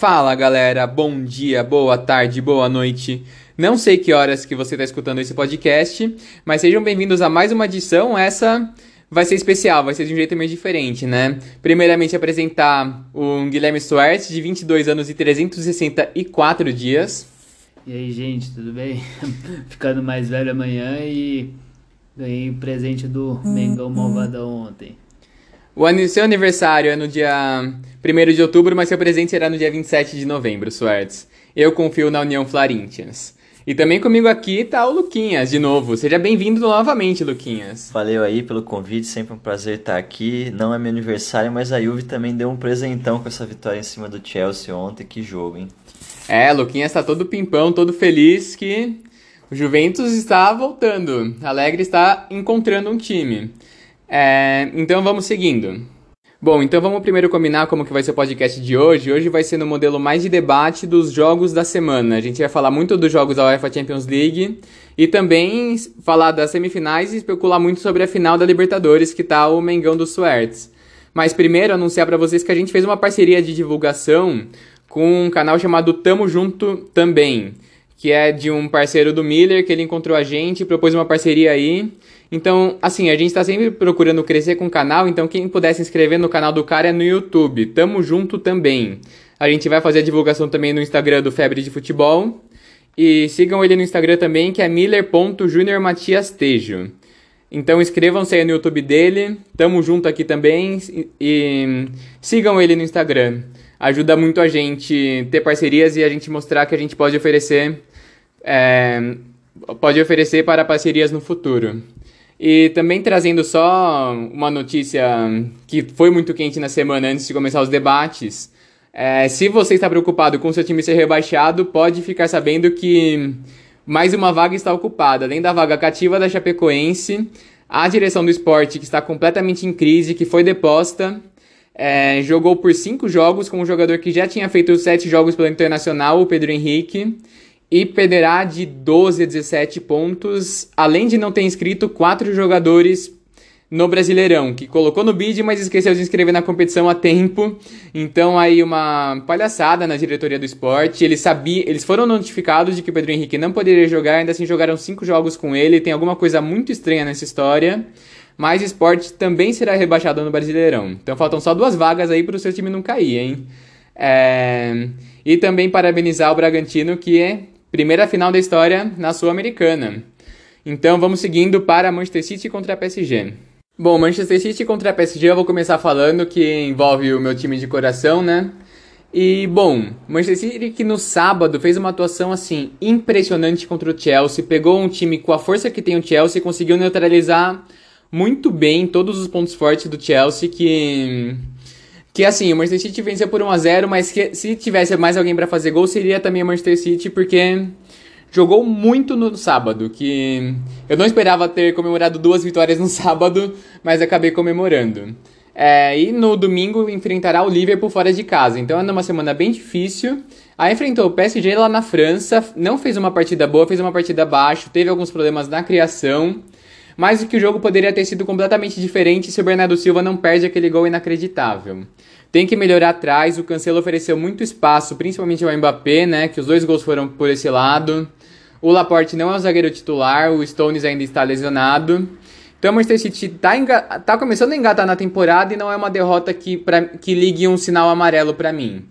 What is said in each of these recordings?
Fala galera, bom dia, boa tarde, boa noite. Não sei que horas que você está escutando esse podcast, mas sejam bem-vindos a mais uma edição. Essa vai ser especial, vai ser de um jeito meio diferente, né? Primeiramente apresentar o Guilherme Soares, de 22 anos e 364 dias. E aí, gente, tudo bem? Ficando mais velho amanhã e ganhei o presente do Mengão Malvadão ontem. O seu aniversário é no dia 1 de outubro, mas seu presente será no dia 27 de novembro, Suertes. Eu confio na União Florentians. E também comigo aqui tá o Luquinhas, de novo. Seja bem-vindo novamente, Luquinhas. Valeu aí pelo convite, sempre um prazer estar aqui. Não é meu aniversário, mas a Juve também deu um presentão com essa vitória em cima do Chelsea ontem. Que jogo, hein? É, Luquinhas tá todo pimpão, todo feliz que o Juventus está voltando. Alegre está encontrando um time. É, então vamos seguindo. Bom, então vamos primeiro combinar como que vai ser o podcast de hoje. Hoje vai ser no modelo mais de debate dos jogos da semana. A gente vai falar muito dos jogos da UEFA Champions League e também falar das semifinais e especular muito sobre a final da Libertadores, que tá o Mengão do Suertes. Mas primeiro anunciar para vocês que a gente fez uma parceria de divulgação com um canal chamado Tamo Junto Também, que é de um parceiro do Miller, que ele encontrou a gente, propôs uma parceria aí. Então, assim, a gente está sempre procurando crescer com o canal, então quem puder se inscrever no canal do cara é no YouTube. Tamo junto também. A gente vai fazer a divulgação também no Instagram do Febre de Futebol. E sigam ele no Instagram também, que é miller.juniormatiastejo. Então inscrevam-se aí no YouTube dele. Tamo junto aqui também. E sigam ele no Instagram. Ajuda muito a gente ter parcerias e a gente mostrar que a gente pode oferecer. É, pode oferecer para parcerias no futuro. E também trazendo só uma notícia que foi muito quente na semana antes de começar os debates. É, se você está preocupado com seu time ser rebaixado, pode ficar sabendo que mais uma vaga está ocupada. Além da vaga cativa da Chapecoense, a direção do esporte, que está completamente em crise, que foi deposta, é, jogou por cinco jogos com um jogador que já tinha feito sete jogos pelo Internacional, o Pedro Henrique e perderá de 12 a 17 pontos, além de não ter inscrito quatro jogadores no Brasileirão, que colocou no bid, mas esqueceu de inscrever na competição a tempo. Então aí uma palhaçada na diretoria do esporte. Eles sabiam, eles foram notificados de que o Pedro Henrique não poderia jogar, ainda assim jogaram cinco jogos com ele. Tem alguma coisa muito estranha nessa história. Mas o esporte também será rebaixado no Brasileirão. Então faltam só duas vagas aí para o seu time não cair, hein? É... E também parabenizar o Bragantino, que é Primeira final da história na Sul-Americana. Então vamos seguindo para Manchester City contra PSG. Bom, Manchester City contra PSG eu vou começar falando que envolve o meu time de coração, né? E bom, Manchester City que no sábado fez uma atuação assim impressionante contra o Chelsea, pegou um time com a força que tem o Chelsea e conseguiu neutralizar muito bem todos os pontos fortes do Chelsea que que assim, o Manchester City venceu por 1x0, mas que se tivesse mais alguém para fazer gol, seria também o Manchester City, porque jogou muito no sábado, que eu não esperava ter comemorado duas vitórias no sábado, mas acabei comemorando. É, e no domingo enfrentará o Liverpool fora de casa, então é uma semana bem difícil. Aí enfrentou o PSG lá na França, não fez uma partida boa, fez uma partida abaixo, teve alguns problemas na criação. Mas o que o jogo poderia ter sido completamente diferente se o Bernardo Silva não perde aquele gol inacreditável. Tem que melhorar atrás, o Cancelo ofereceu muito espaço, principalmente ao Mbappé, né, que os dois gols foram por esse lado. O Laporte não é o zagueiro titular, o Stones ainda está lesionado. Então o Manchester City está tá começando a engatar na temporada e não é uma derrota que, pra, que ligue um sinal amarelo para mim.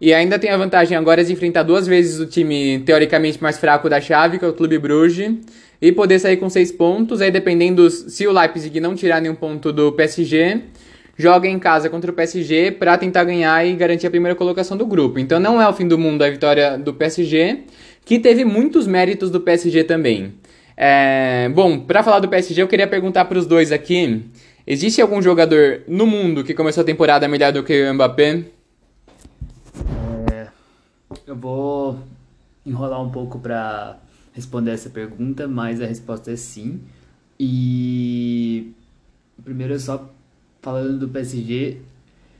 E ainda tem a vantagem agora de enfrentar duas vezes o time teoricamente mais fraco da chave, que é o Clube Bruges, e poder sair com seis pontos. Aí, dependendo se o Leipzig não tirar nenhum ponto do PSG, joga em casa contra o PSG para tentar ganhar e garantir a primeira colocação do grupo. Então, não é o fim do mundo a vitória do PSG, que teve muitos méritos do PSG também. É... Bom, para falar do PSG, eu queria perguntar para os dois aqui: existe algum jogador no mundo que começou a temporada melhor do que o Mbappé? É, eu vou enrolar um pouco para responder essa pergunta, mas a resposta é sim. E primeiro só falando do PSG,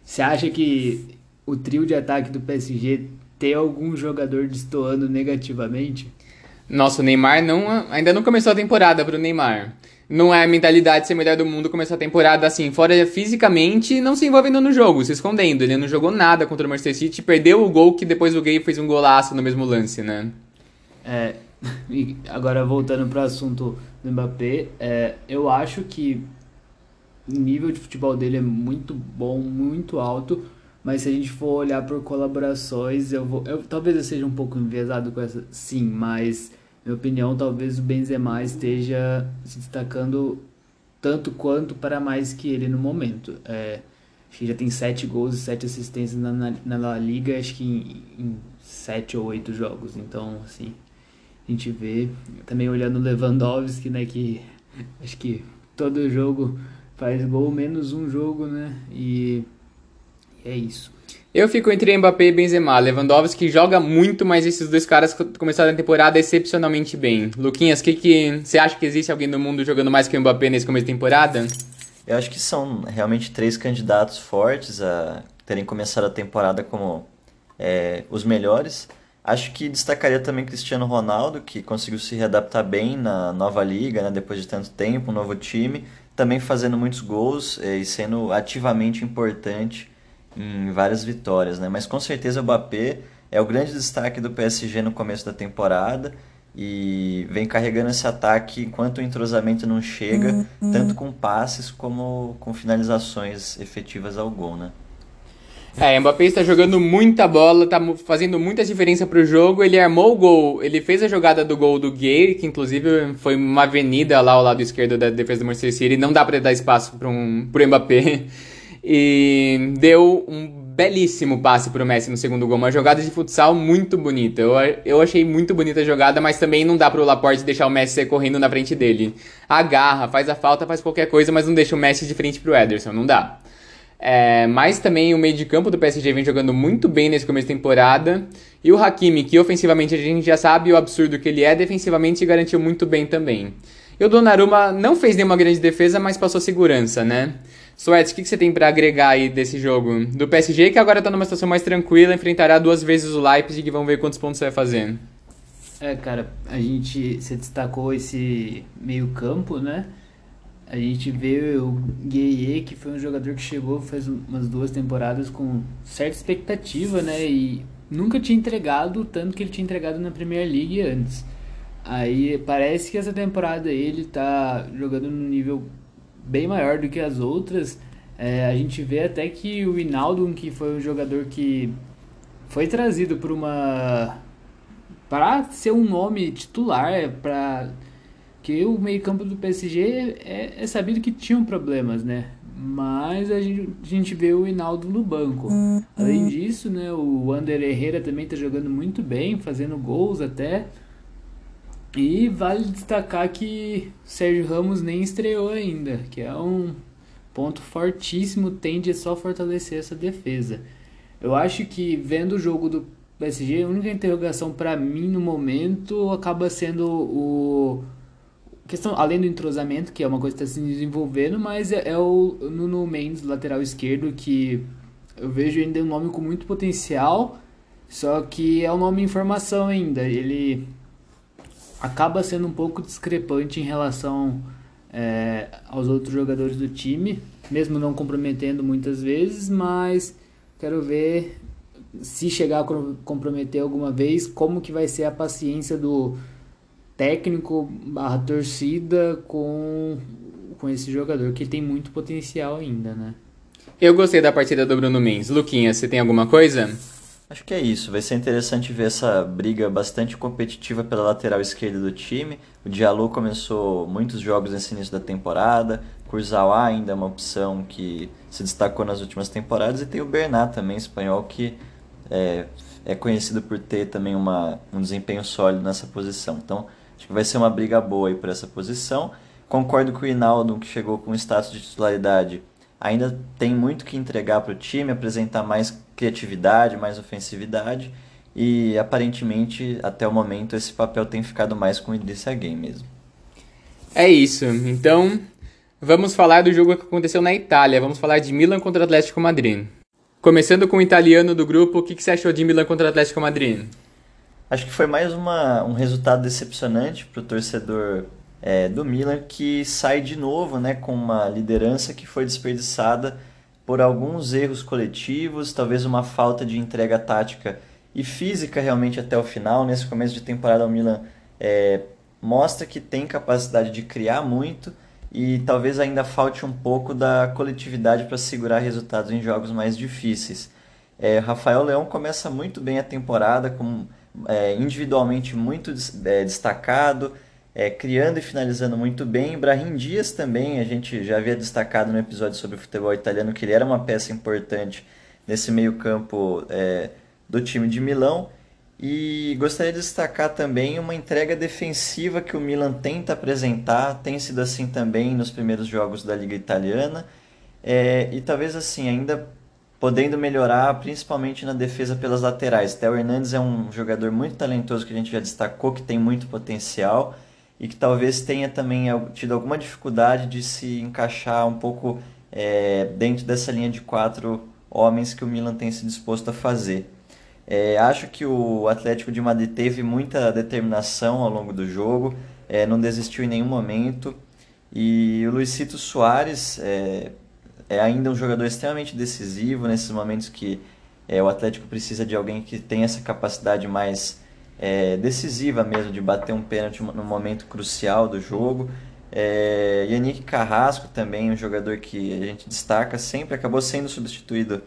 você acha que o trio de ataque do PSG tem algum jogador destoando negativamente? Nossa, o Neymar não, ainda não começou a temporada para o Neymar. não é a mentalidade de ser melhor do mundo começar a temporada assim, fora fisicamente, não se envolvendo no jogo, se escondendo. Ele não jogou nada contra o Manchester City, perdeu o gol que depois o Gay fez um golaço no mesmo lance, né? É, agora voltando para o assunto do Mbappé, é, eu acho que o nível de futebol dele é muito bom, muito alto, mas se a gente for olhar por colaborações, eu vou, eu, talvez eu seja um pouco enviesado com essa, sim, mas minha opinião, talvez o Benzema esteja se destacando tanto quanto para mais que ele no momento. É, acho que já tem sete gols e sete assistências na, na, na Liga, acho que em, em sete ou oito jogos. Então, assim, a gente vê. Também olhando o Lewandowski, né, que acho que todo jogo faz gol, menos um jogo, né, e, e é isso. Eu fico entre Mbappé e Benzema. Lewandowski joga muito, mas esses dois caras começaram a temporada excepcionalmente bem. Luquinhas, o que, que você acha que existe alguém no mundo jogando mais que o Mbappé nesse começo de temporada? Eu acho que são realmente três candidatos fortes a terem começado a temporada como é, os melhores. Acho que destacaria também Cristiano Ronaldo, que conseguiu se readaptar bem na nova liga, né, depois de tanto tempo, um novo time, também fazendo muitos gols é, e sendo ativamente importante em várias vitórias, né? Mas com certeza o Mbappé é o grande destaque do PSG no começo da temporada e vem carregando esse ataque enquanto o entrosamento não chega, uhum. tanto com passes como com finalizações efetivas ao gol, né? É, o Mbappé está jogando muita bola, está fazendo muita diferença para o jogo. Ele armou o gol, ele fez a jogada do gol do Gay, que inclusive foi uma avenida lá ao lado esquerdo da defesa do Manchester City. Não dá para dar espaço para um, o Mbappé e deu um belíssimo passe pro Messi no segundo gol. Uma jogada de futsal muito bonita. Eu, eu achei muito bonita a jogada, mas também não dá pro Laporte deixar o Messi correndo na frente dele. Agarra, faz a falta, faz qualquer coisa, mas não deixa o Messi de frente pro Ederson. Não dá. É, mas também o meio de campo do PSG vem jogando muito bem nesse começo de temporada. E o Hakimi, que ofensivamente a gente já sabe o absurdo que ele é, defensivamente garantiu muito bem também. E o Donnarumma não fez nenhuma grande defesa, mas passou segurança, né? Suetes, o que, que você tem para agregar aí desse jogo? Do PSG, que agora tá numa situação mais tranquila, enfrentará duas vezes o Leipzig e vamos ver quantos pontos você vai fazer. É, cara, a gente se destacou esse meio campo, né? A gente vê o Gueye, que foi um jogador que chegou faz umas duas temporadas com certa expectativa, né? E nunca tinha entregado tanto que ele tinha entregado na Premier League antes. Aí parece que essa temporada ele tá jogando no nível bem maior do que as outras. É, a gente vê até que o Hinaldo, que foi um jogador que foi trazido por uma para ser um nome titular, para que o meio-campo do PSG é, é, sabido que tinham problemas, né? Mas a gente, a gente vê o Hinaldo no banco. Além disso, né, o Ander Herrera também está jogando muito bem, fazendo gols até. E vale destacar que Sérgio Ramos nem estreou ainda, que é um ponto fortíssimo, tende a só fortalecer essa defesa. Eu acho que vendo o jogo do PSG, a única interrogação para mim no momento acaba sendo o questão além do entrosamento, que é uma coisa que está se desenvolvendo, mas é, é o Nuno Mendes, lateral esquerdo, que eu vejo ainda um nome com muito potencial, só que é um nome em formação ainda. Ele acaba sendo um pouco discrepante em relação é, aos outros jogadores do time, mesmo não comprometendo muitas vezes, mas quero ver se chegar a comprometer alguma vez, como que vai ser a paciência do técnico barra torcida com, com esse jogador, que tem muito potencial ainda, né? Eu gostei da partida do Bruno Mendes. Luquinha, você tem alguma coisa? Acho que é isso. Vai ser interessante ver essa briga bastante competitiva pela lateral esquerda do time. O Diallo começou muitos jogos nesse início da temporada. Kurzawa ainda é uma opção que se destacou nas últimas temporadas. E tem o Bernat também, espanhol, que é, é conhecido por ter também uma, um desempenho sólido nessa posição. Então, acho que vai ser uma briga boa aí por essa posição. Concordo com o Hinaldo, que chegou com status de titularidade ainda tem muito que entregar para o time, apresentar mais criatividade, mais ofensividade e aparentemente até o momento esse papel tem ficado mais com o Idrissa Game mesmo. É isso. Então, vamos falar do jogo que aconteceu na Itália. Vamos falar de Milan contra Atlético Madrid. Começando com o italiano do grupo, o que, que você achou de Milan contra Atlético Madrid? Acho que foi mais uma, um resultado decepcionante para o torcedor é, do Milan, que sai de novo né, com uma liderança que foi desperdiçada por alguns erros coletivos, talvez uma falta de entrega tática e física realmente até o final. Nesse começo de temporada, o Milan é, mostra que tem capacidade de criar muito e talvez ainda falte um pouco da coletividade para segurar resultados em jogos mais difíceis. É, Rafael Leão começa muito bem a temporada, com, é, individualmente muito é, destacado, é, criando e finalizando muito bem. Brahim Dias também, a gente já havia destacado no episódio sobre o futebol italiano que ele era uma peça importante nesse meio-campo é, do time de Milão. E gostaria de destacar também uma entrega defensiva que o Milan tenta apresentar, tem sido assim também nos primeiros jogos da Liga Italiana. É, e talvez assim, ainda podendo melhorar, principalmente na defesa pelas laterais. Theo Hernandes é um jogador muito talentoso que a gente já destacou, que tem muito potencial e que talvez tenha também tido alguma dificuldade de se encaixar um pouco é, dentro dessa linha de quatro homens que o Milan tem se disposto a fazer. É, acho que o Atlético de Madrid teve muita determinação ao longo do jogo, é, não desistiu em nenhum momento. E o Luisito Soares é, é, ainda um jogador extremamente decisivo nesses momentos que é, o Atlético precisa de alguém que tenha essa capacidade mais é, decisiva mesmo de bater um pênalti no momento crucial do jogo. É, Yannick Carrasco também, um jogador que a gente destaca, sempre acabou sendo substituído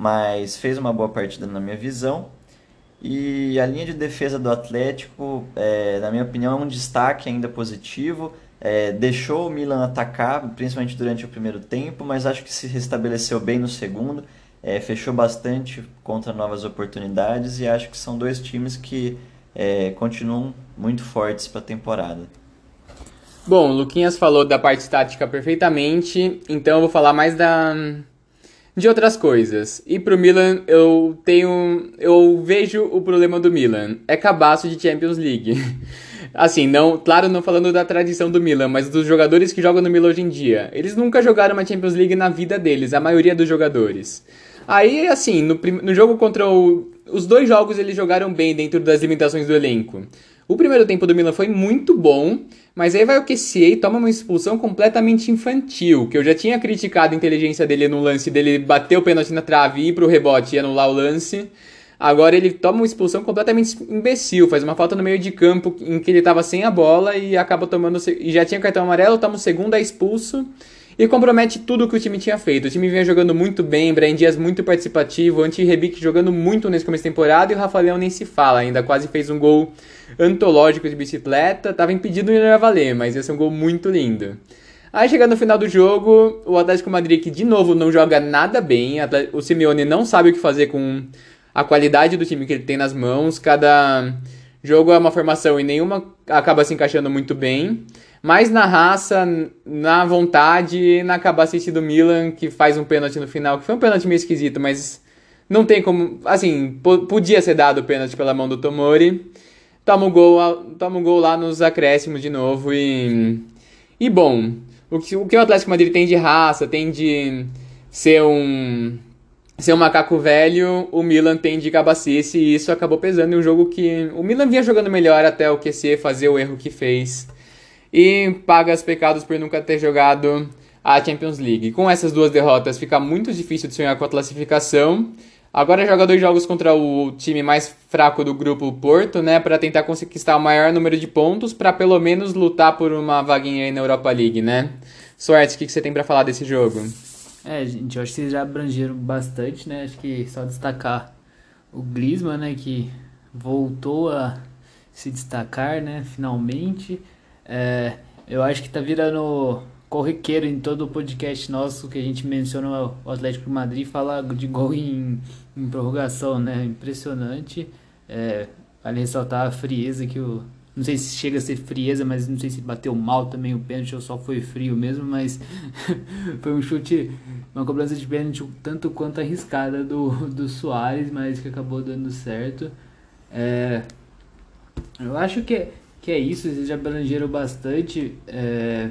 mas fez uma boa partida na minha visão. E a linha de defesa do Atlético, é, na minha opinião, é um destaque ainda positivo. É, deixou o Milan atacar, principalmente durante o primeiro tempo, mas acho que se restabeleceu bem no segundo. É, fechou bastante contra novas oportunidades e acho que são dois times que é, continuam muito fortes para a temporada. Bom, o Luquinhas falou da parte tática perfeitamente, então eu vou falar mais da, de outras coisas. E pro Milan, eu tenho. Eu vejo o problema do Milan. É cabaço de Champions League. Assim, não, claro, não falando da tradição do Milan, mas dos jogadores que jogam no Milan hoje em dia. Eles nunca jogaram uma Champions League na vida deles, a maioria dos jogadores. Aí, assim, no, no jogo contra o. Os dois jogos eles jogaram bem dentro das limitações do elenco. O primeiro tempo do Milan foi muito bom, mas aí vai o QCA e toma uma expulsão completamente infantil, que eu já tinha criticado a inteligência dele no lance dele bater o pênalti na trave, ir pro rebote e anular o lance. Agora ele toma uma expulsão completamente imbecil, faz uma falta no meio de campo em que ele estava sem a bola e acaba tomando. E já tinha cartão amarelo, toma o segundo, é expulso e compromete tudo o que o time tinha feito. O time vinha jogando muito bem, Brian Dias muito participativo, Anti Rebic jogando muito nesse começo de temporada e o Rafael nem se fala, ainda quase fez um gol antológico de bicicleta, tava impedido de não valer, mas ia ser um gol muito lindo. Aí chegando no final do jogo, o Atlético Madrid que de novo não joga nada bem, o Simeone não sabe o que fazer com a qualidade do time que ele tem nas mãos, cada jogo é uma formação e nenhuma acaba se encaixando muito bem. Mas na raça, na vontade, na capacidade do Milan, que faz um pênalti no final, que foi um pênalti meio esquisito, mas não tem como. Assim, podia ser dado o pênalti pela mão do Tomori toma o gol, toma o gol lá nos acréscimos de novo e. E bom, o que, o que o Atlético Madrid tem de raça, tem de ser um. Ser um macaco velho, o Milan tem de cabacice e isso acabou pesando em um jogo que o Milan vinha jogando melhor até o QC fazer o erro que fez. E paga os pecados por nunca ter jogado a Champions League. Com essas duas derrotas fica muito difícil de sonhar com a classificação. Agora joga dois jogos contra o time mais fraco do grupo Porto, né, para tentar conquistar o maior número de pontos, para pelo menos lutar por uma vaguinha aí na Europa League, né? Sorte, o que, que você tem para falar desse jogo? É, gente, eu acho que vocês já abrangeram bastante, né? Acho que só destacar o Griezmann, né, que voltou a se destacar, né, finalmente. É, eu acho que tá virando corriqueiro em todo o podcast nosso que a gente menciona o Atlético Madrid fala de gol em, em prorrogação, né? Impressionante. É, vale ressaltar a frieza que o. Não sei se chega a ser frieza, mas não sei se bateu mal também o pênalti ou só foi frio mesmo, mas foi um chute, uma cobrança de pênalti tanto quanto arriscada do, do Soares, mas que acabou dando certo. É, eu acho que, que é isso, vocês já abrangeram bastante. É,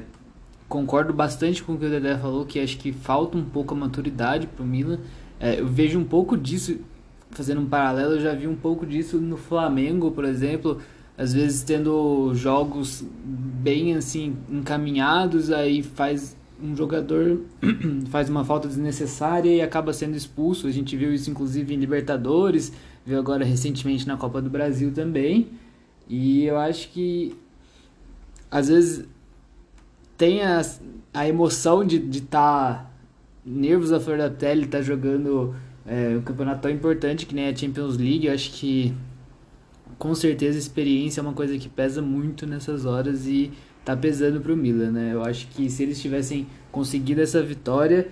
concordo bastante com o que o Dedé falou, que acho que falta um pouco a maturidade pro Milan. É, eu vejo um pouco disso, fazendo um paralelo, eu já vi um pouco disso no Flamengo, por exemplo. Às vezes tendo jogos bem assim encaminhados, aí faz um jogador faz uma falta desnecessária e acaba sendo expulso. A gente viu isso inclusive em Libertadores, viu agora recentemente na Copa do Brasil também. E eu acho que às vezes tem a, a emoção de estar tá nervos à flor da pele, estar tá jogando é, um campeonato tão importante que nem a Champions League. Eu acho que com certeza a experiência é uma coisa que pesa muito nessas horas e tá pesando pro Milan, né? Eu acho que se eles tivessem conseguido essa vitória,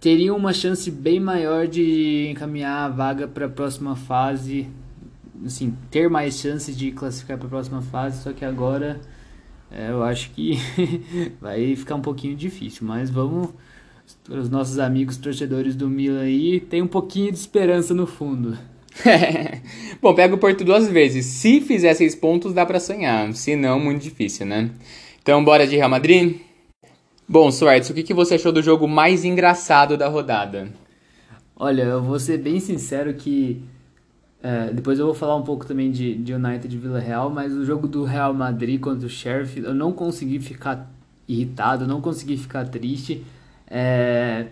teriam uma chance bem maior de encaminhar a vaga para a próxima fase, assim, ter mais chances de classificar para a próxima fase, só que agora é, eu acho que vai ficar um pouquinho difícil, mas vamos os nossos amigos torcedores do Milan aí, tem um pouquinho de esperança no fundo. Bom, pega o Porto duas vezes. Se fizer seis pontos, dá para sonhar. Se não, muito difícil, né? Então, bora de Real Madrid? Bom, Suárez, o que, que você achou do jogo mais engraçado da rodada? Olha, eu vou ser bem sincero que... É, depois eu vou falar um pouco também de, de United e Vila Real, mas o jogo do Real Madrid contra o Sheriff, eu não consegui ficar irritado, não consegui ficar triste. É,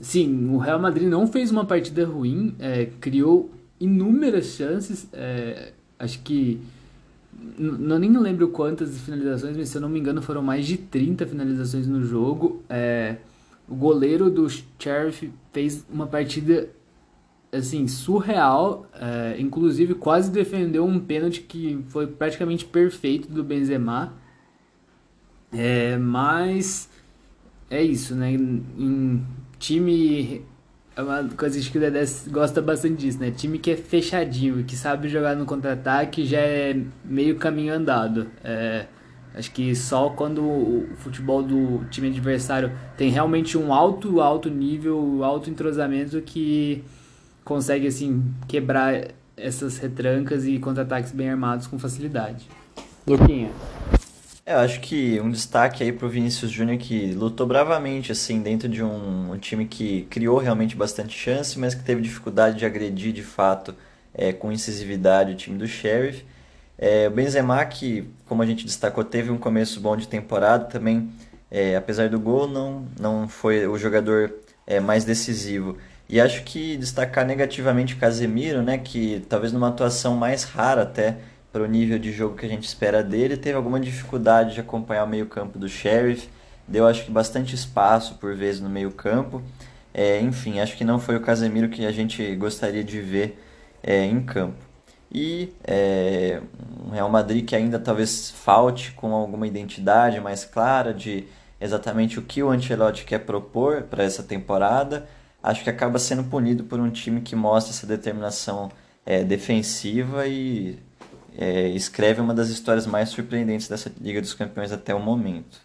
Sim, o Real Madrid não fez uma partida ruim, é, criou inúmeras chances, é, acho que não nem lembro quantas finalizações, mas se eu não me engano foram mais de 30 finalizações no jogo. É, o goleiro do Sheriff fez uma partida assim surreal, é, inclusive quase defendeu um pênalti que foi praticamente perfeito do Benzema. É, mas é isso, né? Em, time. É uma coisa que o Dedé gosta bastante disso, né? Time que é fechadinho, que sabe jogar no contra-ataque já é meio caminho andado. É, acho que só quando o futebol do time adversário tem realmente um alto, alto nível, alto entrosamento que consegue assim quebrar essas retrancas e contra-ataques bem armados com facilidade. Luquinha. É, eu acho que um destaque aí pro Vinícius Júnior que lutou bravamente, assim, dentro de um, um, time que criou realmente bastante chance, mas que teve dificuldade de agredir de fato é, com incisividade o time do Sheriff. É, o Benzema, que, como a gente destacou, teve um começo bom de temporada, também, é, apesar do gol, não, não foi o jogador é, mais decisivo. E acho que destacar negativamente o Casemiro, né, que talvez numa atuação mais rara até, para o nível de jogo que a gente espera dele. Teve alguma dificuldade de acompanhar o meio-campo do Sheriff, deu acho que bastante espaço por vezes no meio-campo. É, enfim, acho que não foi o Casemiro que a gente gostaria de ver é, em campo. E é, um Real Madrid que ainda talvez falte com alguma identidade mais clara de exatamente o que o Ancelotti quer propor para essa temporada, acho que acaba sendo punido por um time que mostra essa determinação é, defensiva e é, escreve uma das histórias mais surpreendentes dessa Liga dos Campeões até o momento.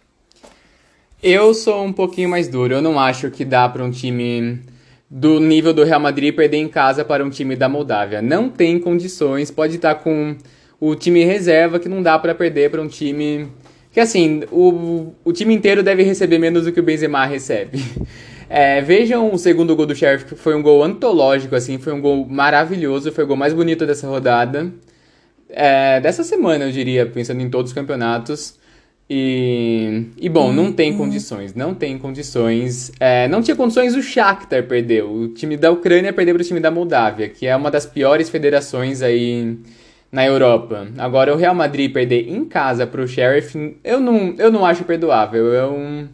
Eu sou um pouquinho mais duro. Eu não acho que dá para um time do nível do Real Madrid perder em casa para um time da Moldávia. Não tem condições. Pode estar com o time reserva que não dá para perder para um time que assim o, o time inteiro deve receber menos do que o Benzema recebe. É, vejam o segundo gol do Sheriff, que foi um gol antológico, assim, foi um gol maravilhoso, foi o gol mais bonito dessa rodada é, dessa semana, eu diria, pensando em todos os campeonatos. E, e bom, não tem uhum. condições, não tem condições. É, não tinha condições o Shakhtar perdeu. O time da Ucrânia perdeu para o time da Moldávia, que é uma das piores federações aí na Europa. Agora, o Real Madrid perder em casa para o Sheriff, eu não, eu não acho perdoável. Eu,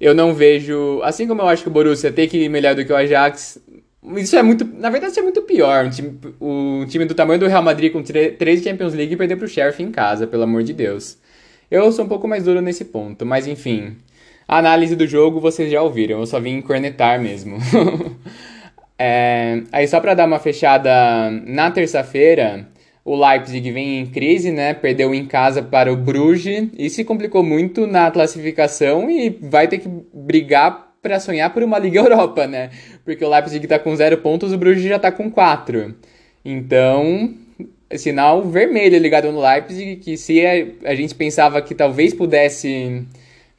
eu não vejo. Assim como eu acho que o Borussia tem que ir melhor do que o Ajax, isso é muito. Na verdade, isso é muito pior. Um time, o time do tamanho do Real Madrid com três Champions League perder pro Sheriff em casa, pelo amor de Deus. Eu sou um pouco mais duro nesse ponto, mas enfim. A análise do jogo vocês já ouviram, eu só vim cornetar mesmo. é, aí, só para dar uma fechada, na terça-feira, o Leipzig vem em crise, né? Perdeu em casa para o Bruges e se complicou muito na classificação e vai ter que brigar para sonhar por uma Liga Europa, né? Porque o Leipzig está com zero pontos, o Bruges já está com quatro. Então, sinal vermelho ligado no Leipzig, que se a, a gente pensava que talvez pudesse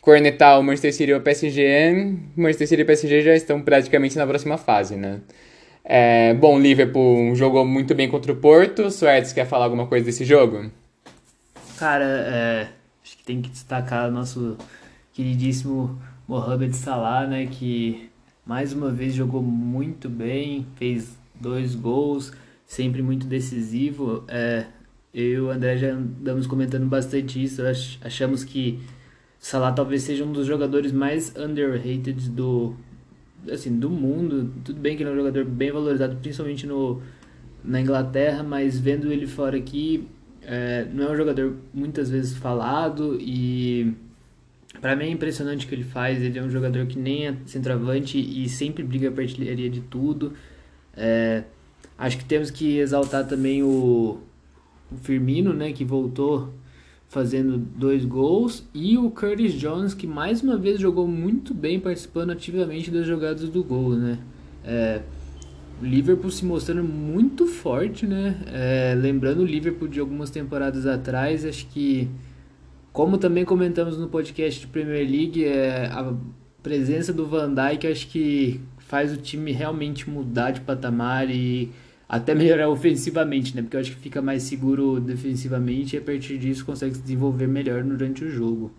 cornetar o Manchester City ou o PSG, Manchester City e o PSG já estão praticamente na próxima fase, né? É, bom, Liverpool jogou muito bem contra o Porto. Suertes quer falar alguma coisa desse jogo? Cara, é, acho que tem que destacar nosso queridíssimo Mohamed Salah, né, que mais uma vez jogou muito bem, fez dois gols, sempre muito decisivo. É, eu e o André já andamos comentando bastante isso, achamos que Salah talvez seja um dos jogadores mais underrated do, assim, do mundo. Tudo bem que ele é um jogador bem valorizado, principalmente no, na Inglaterra, mas vendo ele fora aqui, é, não é um jogador muitas vezes falado e para mim é impressionante o que ele faz. Ele é um jogador que nem é centroavante e sempre briga a artilharia de tudo. É, acho que temos que exaltar também o, o Firmino, né, que voltou fazendo dois gols, e o Curtis Jones, que mais uma vez jogou muito bem, participando ativamente das jogadas do gol, né? É, o Liverpool se mostrando muito forte, né? É, lembrando o Liverpool de algumas temporadas atrás, acho que, como também comentamos no podcast de Premier League, é, a presença do Van Dijk acho que faz o time realmente mudar de patamar e até melhorar ofensivamente, né? Porque eu acho que fica mais seguro defensivamente e a partir disso consegue se desenvolver melhor durante o jogo.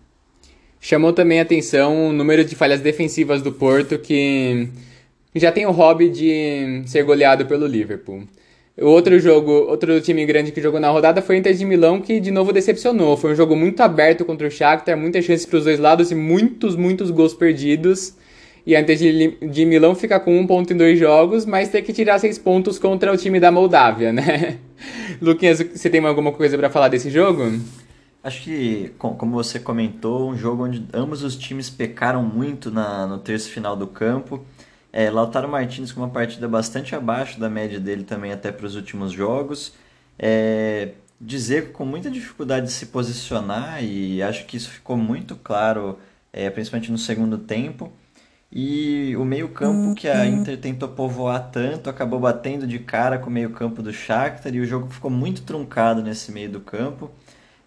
Chamou também a atenção o número de falhas defensivas do Porto, que já tem o hobby de ser goleado pelo Liverpool. Outro jogo, outro time grande que jogou na rodada foi o Inter de Milão, que de novo decepcionou. Foi um jogo muito aberto contra o Shakhtar, muitas chances para os dois lados e muitos, muitos gols perdidos. E a Inter de, de Milão fica com um ponto em dois jogos, mas tem que tirar seis pontos contra o time da Moldávia, né? Luquinhas, você tem alguma coisa para falar desse jogo? Acho que, como você comentou, um jogo onde ambos os times pecaram muito na, no terço final do campo. É, Lautaro Martins com uma partida bastante abaixo da média dele também até para os últimos jogos. É, dizer com muita dificuldade de se posicionar e acho que isso ficou muito claro, é, principalmente no segundo tempo. E o meio-campo que a Inter tentou povoar tanto acabou batendo de cara com o meio-campo do Shakhtar e o jogo ficou muito truncado nesse meio do campo.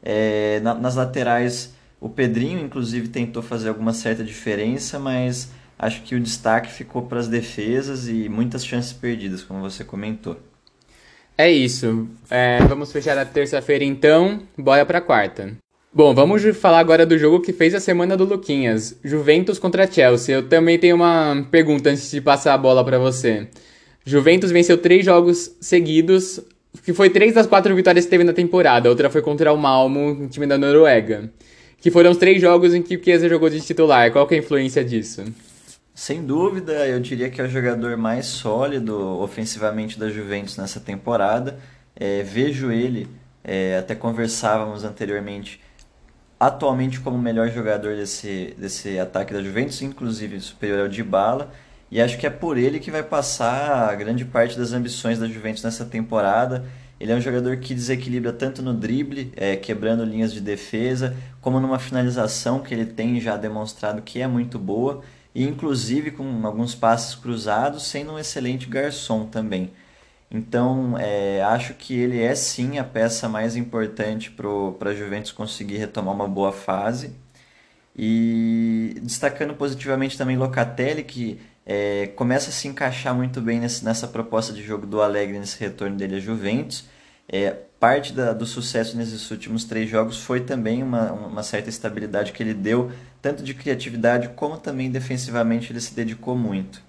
É, na, nas laterais, o Pedrinho, inclusive, tentou fazer alguma certa diferença, mas acho que o destaque ficou para as defesas e muitas chances perdidas, como você comentou. É isso. É, vamos fechar a terça-feira então. Bora para quarta. Bom, vamos falar agora do jogo que fez a semana do Luquinhas, Juventus contra Chelsea. Eu também tenho uma pergunta antes de passar a bola para você. Juventus venceu três jogos seguidos, que foi três das quatro vitórias que teve na temporada. outra foi contra o Malmo, um time da Noruega. Que foram os três jogos em que o Chiesa jogou de titular. Qual é a influência disso? Sem dúvida, eu diria que é o jogador mais sólido ofensivamente da Juventus nessa temporada. É, vejo ele, é, até conversávamos anteriormente, atualmente como o melhor jogador desse, desse ataque da Juventus, inclusive superior ao Dybala, e acho que é por ele que vai passar a grande parte das ambições da Juventus nessa temporada. Ele é um jogador que desequilibra tanto no drible, é, quebrando linhas de defesa, como numa finalização que ele tem já demonstrado que é muito boa, e inclusive com alguns passes cruzados, sendo um excelente garçom também. Então, é, acho que ele é sim a peça mais importante para a Juventus conseguir retomar uma boa fase. E destacando positivamente também Locatelli, que é, começa a se encaixar muito bem nesse, nessa proposta de jogo do Alegre, nesse retorno dele à Juventus. É, parte da, do sucesso nesses últimos três jogos foi também uma, uma certa estabilidade que ele deu, tanto de criatividade como também defensivamente ele se dedicou muito.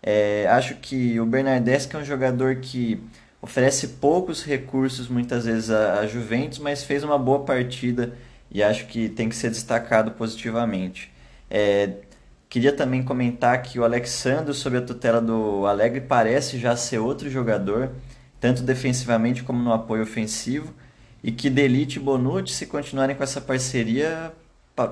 É, acho que o Bernardeschi é um jogador que oferece poucos recursos muitas vezes à, Juventus, mas fez uma boa partida e acho que tem que ser destacado positivamente. É, queria também comentar que o Alexandre, sob a tutela do Alegre, parece já ser outro jogador, tanto defensivamente como no apoio ofensivo, e que Delite e Bonucci, se continuarem com essa parceria,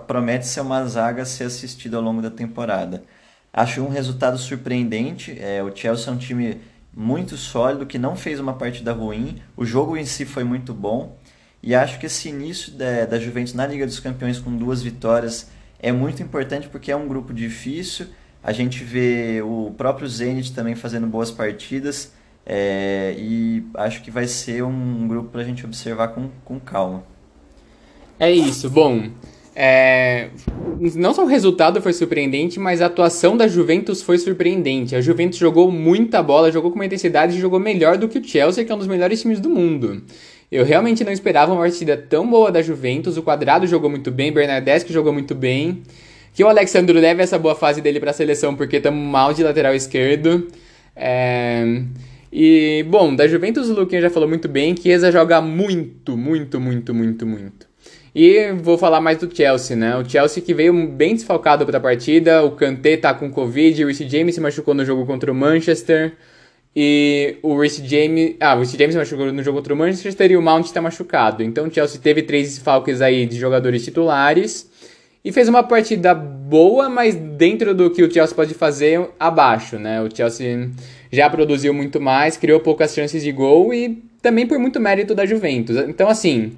promete ser uma zaga a ser assistida ao longo da temporada. Acho um resultado surpreendente. É, o Chelsea é um time muito sólido, que não fez uma partida ruim. O jogo em si foi muito bom. E acho que esse início da, da Juventus na Liga dos Campeões com duas vitórias é muito importante porque é um grupo difícil. A gente vê o próprio Zenit também fazendo boas partidas. É, e acho que vai ser um grupo para a gente observar com, com calma. É isso. Bom, É, não só o resultado foi surpreendente, mas a atuação da Juventus foi surpreendente. A Juventus jogou muita bola, jogou com uma intensidade e jogou melhor do que o Chelsea, que é um dos melhores times do mundo. Eu realmente não esperava uma partida tão boa da Juventus. O Quadrado jogou muito bem, Bernardeschi jogou muito bem. Que o Alexandre leve essa boa fase dele para a seleção, porque estamos mal de lateral esquerdo. É... E, bom, da Juventus o Luquinha já falou muito bem. Chiesa joga muito, muito, muito, muito, muito. E vou falar mais do Chelsea, né? O Chelsea que veio bem desfalcado para a partida, o Kanté tá com Covid, o Reece James se machucou no jogo contra o Manchester. E o Reece James, ah, o Reece James se machucou no jogo contra o Manchester e o Mount está machucado. Então o Chelsea teve três desfalques aí de jogadores titulares e fez uma partida boa, mas dentro do que o Chelsea pode fazer, abaixo, né? O Chelsea já produziu muito mais, criou poucas chances de gol e também por muito mérito da Juventus. Então assim,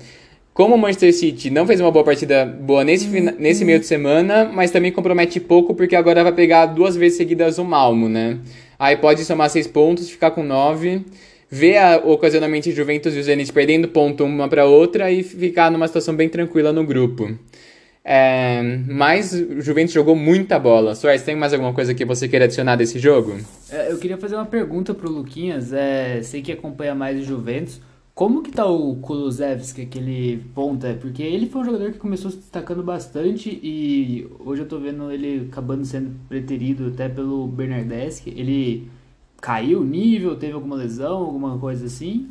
como o Manchester City não fez uma boa partida boa nesse, nesse meio de semana, mas também compromete pouco porque agora vai pegar duas vezes seguidas o Malmo, né? Aí pode somar seis pontos, ficar com nove, ver a, ocasionalmente Juventus e o Zenit perdendo ponto uma para outra e ficar numa situação bem tranquila no grupo. É, mas o Juventus jogou muita bola. Soares, tem mais alguma coisa que você queira adicionar desse jogo? É, eu queria fazer uma pergunta pro Luquinhas. É, sei que acompanha mais o Juventus. Como que tá o Kulusevski, aquele ponta? Porque ele foi um jogador que começou se destacando bastante e hoje eu tô vendo ele acabando sendo preterido até pelo Bernardeschi. Ele caiu o nível, teve alguma lesão, alguma coisa assim?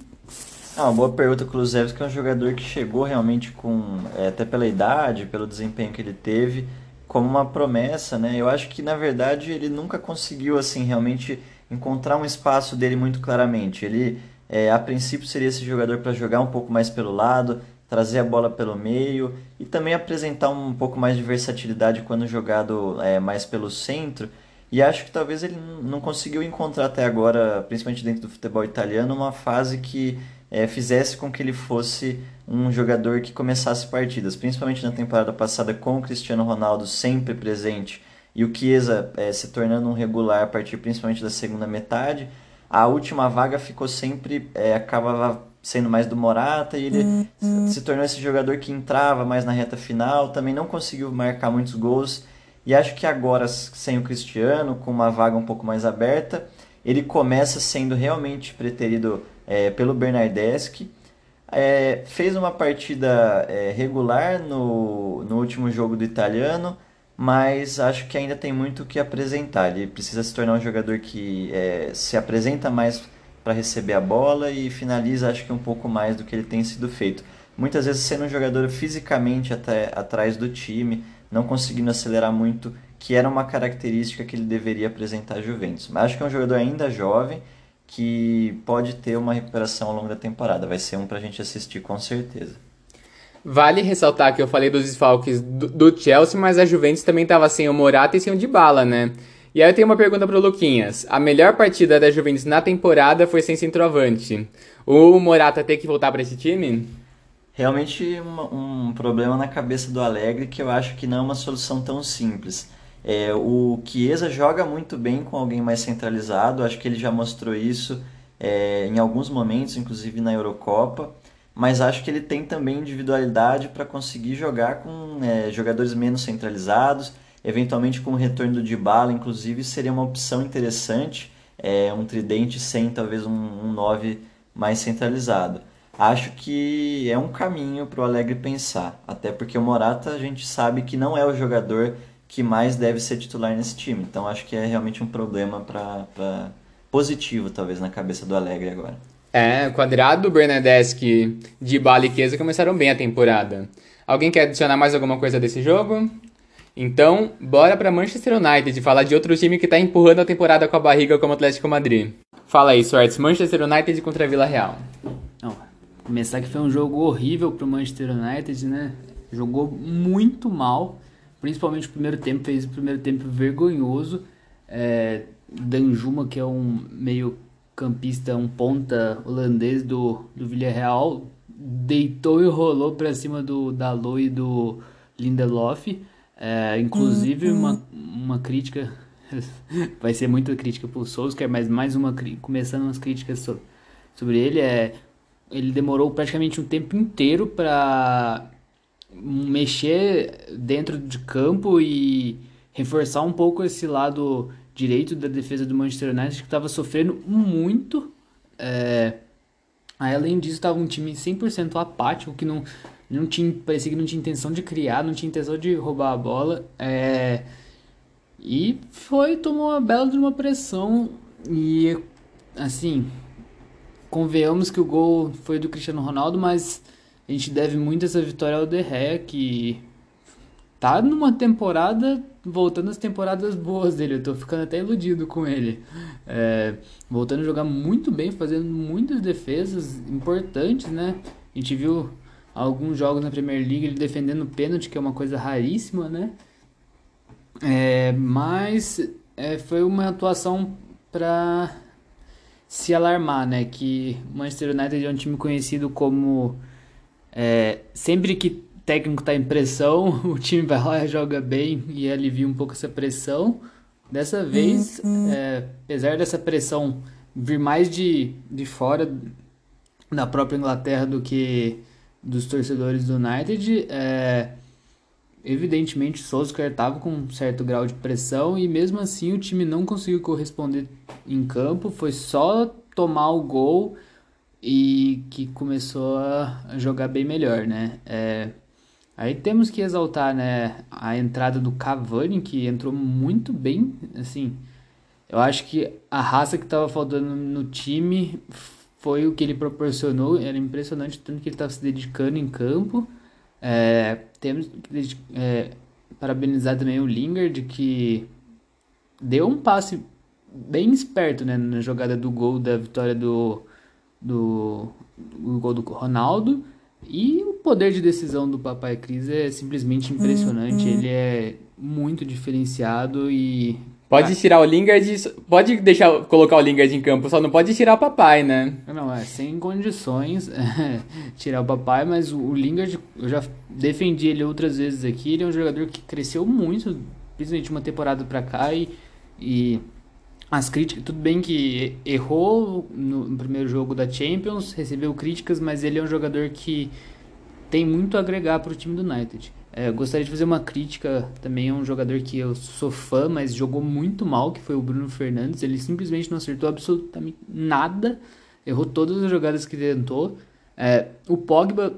Ah, uma boa pergunta. O Kulusevski é um jogador que chegou realmente com, é, até pela idade, pelo desempenho que ele teve, como uma promessa, né? Eu acho que na verdade ele nunca conseguiu assim realmente encontrar um espaço dele muito claramente. Ele é, a princípio seria esse jogador para jogar um pouco mais pelo lado, trazer a bola pelo meio e também apresentar um pouco mais de versatilidade quando jogado é, mais pelo centro. E acho que talvez ele não conseguiu encontrar até agora, principalmente dentro do futebol italiano, uma fase que é, fizesse com que ele fosse um jogador que começasse partidas, principalmente na temporada passada com o Cristiano Ronaldo sempre presente e o Chiesa é, se tornando um regular a partir principalmente da segunda metade a última vaga ficou sempre, é, acabava sendo mais do Morata e ele uhum. se tornou esse jogador que entrava mais na reta final, também não conseguiu marcar muitos gols. E acho que agora, sem o Cristiano, com uma vaga um pouco mais aberta, ele começa sendo realmente preterido é, pelo Bernardeschi. É, fez uma partida é, regular no, no último jogo do italiano, mas acho que ainda tem muito o que apresentar. Ele precisa se tornar um jogador que é, se apresenta mais para receber a bola e finaliza, acho que um pouco mais do que ele tem sido feito. Muitas vezes sendo um jogador fisicamente até atrás do time, não conseguindo acelerar muito, que era uma característica que ele deveria apresentar a Juventus. Mas acho que é um jogador ainda jovem que pode ter uma recuperação ao longo da temporada. Vai ser um para a gente assistir com certeza. Vale ressaltar que eu falei dos desfalques do, do Chelsea, mas a Juventus também estava sem o Morata e sem o Dybala, né? E aí eu tenho uma pergunta para o Luquinhas. A melhor partida da Juventus na temporada foi sem centroavante. O Morata tem que voltar para esse time? Realmente um, um, problema na cabeça do Alegre que eu acho que não é uma solução tão simples. É, o Chiesa joga muito bem com alguém mais centralizado, acho que ele já mostrou isso é, em alguns momentos, inclusive na Eurocopa mas acho que ele tem também individualidade para conseguir jogar com é, jogadores menos centralizados, eventualmente com o retorno do Dybala, inclusive seria uma opção interessante, é, um tridente sem talvez um, um 9 mais centralizado. Acho que é um caminho para o Alegre pensar, até porque o Morata a gente sabe que não é o jogador que mais deve ser titular nesse time, então acho que é realmente um problema para positivo talvez na cabeça do Alegre agora. É, Quadrado, Bernadeschi, de Bala e Chiesa começaram bem a temporada. Alguém quer adicionar mais alguma coisa desse jogo? Então, bora para Manchester United falar de outro time que tá empurrando a temporada com a barriga como o Atlético Madrid. Fala aí, Swartz, Manchester United contra a Vila Real. Não, começar que foi um jogo horrível pro Manchester United, né? Jogou muito mal, principalmente o primeiro tempo, fez o primeiro tempo vergonhoso. É, Danjuma, que é um meio campista, um ponta holandês do, do Villarreal, deitou e rolou para cima do Dalot e do Lindelof. É, inclusive, uhum. uma, uma crítica, vai ser muita crítica pro Solskjaer, mas mais uma, começando umas críticas so, sobre ele, é ele demorou praticamente um tempo inteiro para mexer dentro de campo e reforçar um pouco esse lado direito da defesa do Manchester United que estava sofrendo muito. É... Aí, além disso, estava um time 100% apático que não, não tinha, parecia que não tinha intenção de criar, não tinha intenção de roubar a bola. É... E foi, tomou uma bela de uma pressão e assim, convenhamos que o gol foi do Cristiano Ronaldo, mas a gente deve muito essa vitória ao De Gea, que tá numa temporada, voltando às temporadas boas dele, eu tô ficando até iludido com ele. É, voltando a jogar muito bem, fazendo muitas defesas importantes, né? A gente viu alguns jogos na Premier League ele defendendo pênalti, que é uma coisa raríssima, né? É, mas é, foi uma atuação para se alarmar, né? Que o Manchester United é um time conhecido como é, sempre que o técnico está em pressão, o time vai lá joga bem e alivia um pouco essa pressão. Dessa vez, uhum. é, apesar dessa pressão vir mais de, de fora da própria Inglaterra do que dos torcedores do United, é, evidentemente Solskjaer estava com um certo grau de pressão e mesmo assim o time não conseguiu corresponder em campo, foi só tomar o gol e que começou a jogar bem melhor, né? É, aí temos que exaltar, né, a entrada do Cavani que entrou muito bem, assim. Eu acho que a raça que estava faltando no time foi o que ele proporcionou, era impressionante tanto que ele estava se dedicando em campo. É, temos que é, parabenizar também o Lingard, que deu um passe bem esperto né, na jogada do gol da vitória do, do, do gol do Ronaldo. E o poder de decisão do Papai Cris é simplesmente impressionante. Uhum. Ele é muito diferenciado e Pode tirar o Lingard, pode deixar colocar o Lingard em campo, só não pode tirar o papai, né? Não, é sem condições tirar o papai, mas o, o Lingard, eu já defendi ele outras vezes aqui, ele é um jogador que cresceu muito, principalmente uma temporada pra cá e, e as críticas, tudo bem que errou no, primeiro jogo da Champions, recebeu críticas, mas ele é um jogador que tem muito a agregar para o time do United. É, gostaria de fazer uma crítica também a um jogador que eu sou fã, mas jogou muito mal, que foi o Bruno Fernandes. Ele simplesmente não acertou absolutamente nada, errou todas as jogadas que tentou. É, o Pogba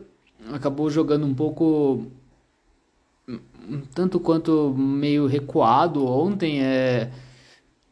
acabou jogando um pouco tanto quanto meio recuado ontem. É,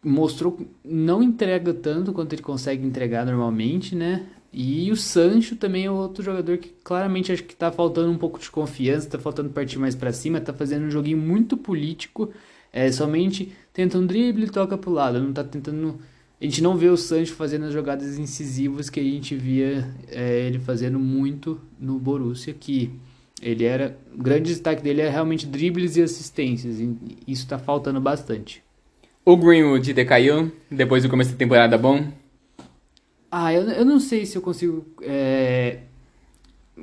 mostrou não entrega tanto quanto ele consegue entregar normalmente, né? E o Sancho também é outro jogador que claramente acho que tá faltando um pouco de confiança, tá faltando partir mais para cima, tá fazendo um joguinho muito político, é, somente tenta um drible e toca pro lado, não tá tentando... A gente não vê o Sancho fazendo as jogadas incisivas que a gente via é, ele fazendo muito no Borussia, que ele era... O grande destaque dele é realmente dribles e assistências, e isso tá faltando bastante. O Greenwood decaiu depois do começo da temporada bom? Ah, eu, eu não sei se eu consigo é,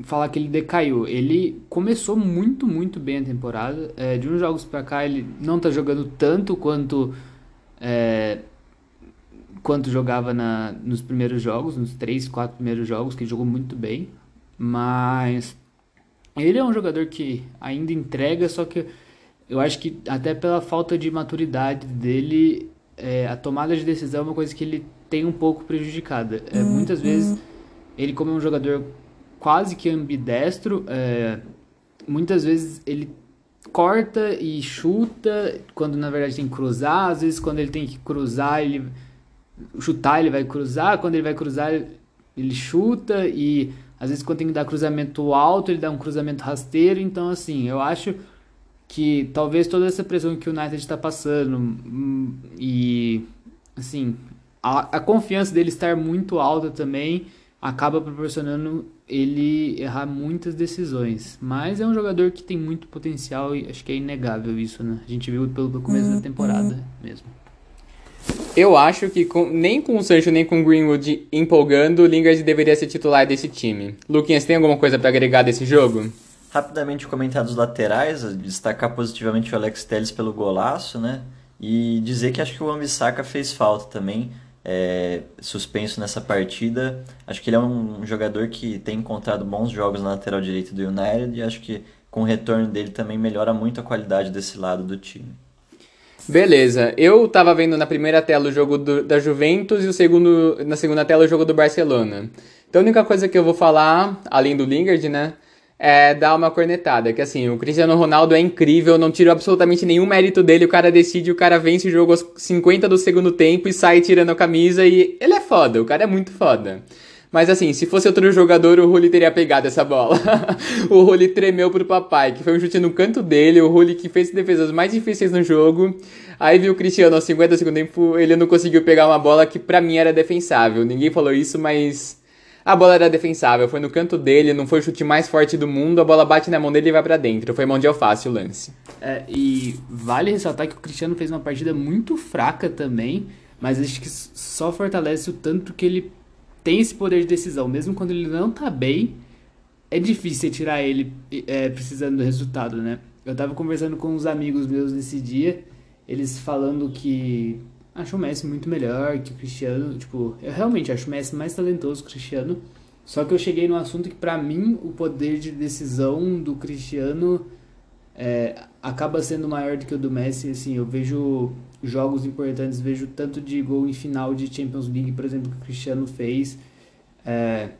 falar que ele decaiu. Ele começou muito, muito bem a temporada. É, de uns jogos pra cá, ele não tá jogando tanto quanto é, quanto jogava na, nos primeiros jogos, nos três, quatro primeiros jogos, que ele jogou muito bem. Mas ele é um jogador que ainda entrega, só que eu acho que até pela falta de maturidade dele, é, a tomada de decisão é uma coisa que ele tem um pouco prejudicada. É, uhum. Muitas vezes, ele como é um jogador quase que ambidestro, é, muitas vezes ele corta e chuta, quando na verdade tem que cruzar, às vezes quando ele tem que cruzar, ele chutar, ele vai cruzar, quando ele vai cruzar, ele chuta e às vezes quando tem que dar cruzamento alto, ele dá um cruzamento rasteiro, então assim, eu acho que talvez toda essa pressão que o United está passando hum, e assim a, a confiança dele estar muito alta também acaba proporcionando ele errar muitas decisões. Mas é um jogador que tem muito potencial e acho que é inegável isso, né? A gente viu pelo começo da uhum. temporada mesmo. Eu acho que com, nem com o Sancho nem com o Greenwood empolgando, o Lingard deveria ser titular desse time. Luquinhas, tem alguma coisa para agregar desse jogo? Rapidamente comentar dos laterais, destacar positivamente o Alex Telles pelo golaço, né? E dizer que acho que o Ambissaca fez falta também é, suspenso nessa partida. Acho que ele é um jogador que tem encontrado bons jogos na lateral direita do United e acho que com o retorno dele também melhora muito a qualidade desse lado do time. Beleza, eu tava vendo na primeira tela o jogo do, da Juventus e o segundo, na segunda tela o jogo do Barcelona. Então a única coisa que eu vou falar, além do Lingard, né, é dar uma cornetada. Que assim, o Cristiano Ronaldo é incrível, não tiro absolutamente nenhum mérito dele. O cara decide, o cara vence o jogo aos 50 do segundo tempo e sai tirando a camisa e ele é foda, o cara é muito foda. Mas assim, se fosse outro jogador, o Rulli teria pegado essa bola. o Rulli tremeu pro papai, que foi um chute no canto dele, o Rulli que fez defesas mais difíceis no jogo. Aí viu o Cristiano aos 50 do segundo tempo, ele não conseguiu pegar uma bola que para mim era defensável. Ninguém falou isso, mas a bola era defensável, foi no canto dele, não foi o chute mais forte do mundo, a bola bate na mão dele e vai para dentro. Foi mão de alface o lance. É, e vale ressaltar que o Cristiano fez uma partida muito fraca também, mas acho que só fortalece o tanto que ele tem esse poder de decisão, mesmo quando ele não tá bem, é difícil tirar ele é, precisando do resultado, né? Eu tava conversando com uns amigos meus nesse dia, eles falando que acham o Messi muito melhor que o Cristiano, tipo, eu realmente acho o Messi mais talentoso que o Cristiano, só que eu cheguei no assunto que para mim o poder de decisão do Cristiano é, acaba sendo maior do que o do Messi, assim, eu vejo jogos importantes, vejo tanto de gol em final de Champions League, por exemplo, que o Cristiano fez. É,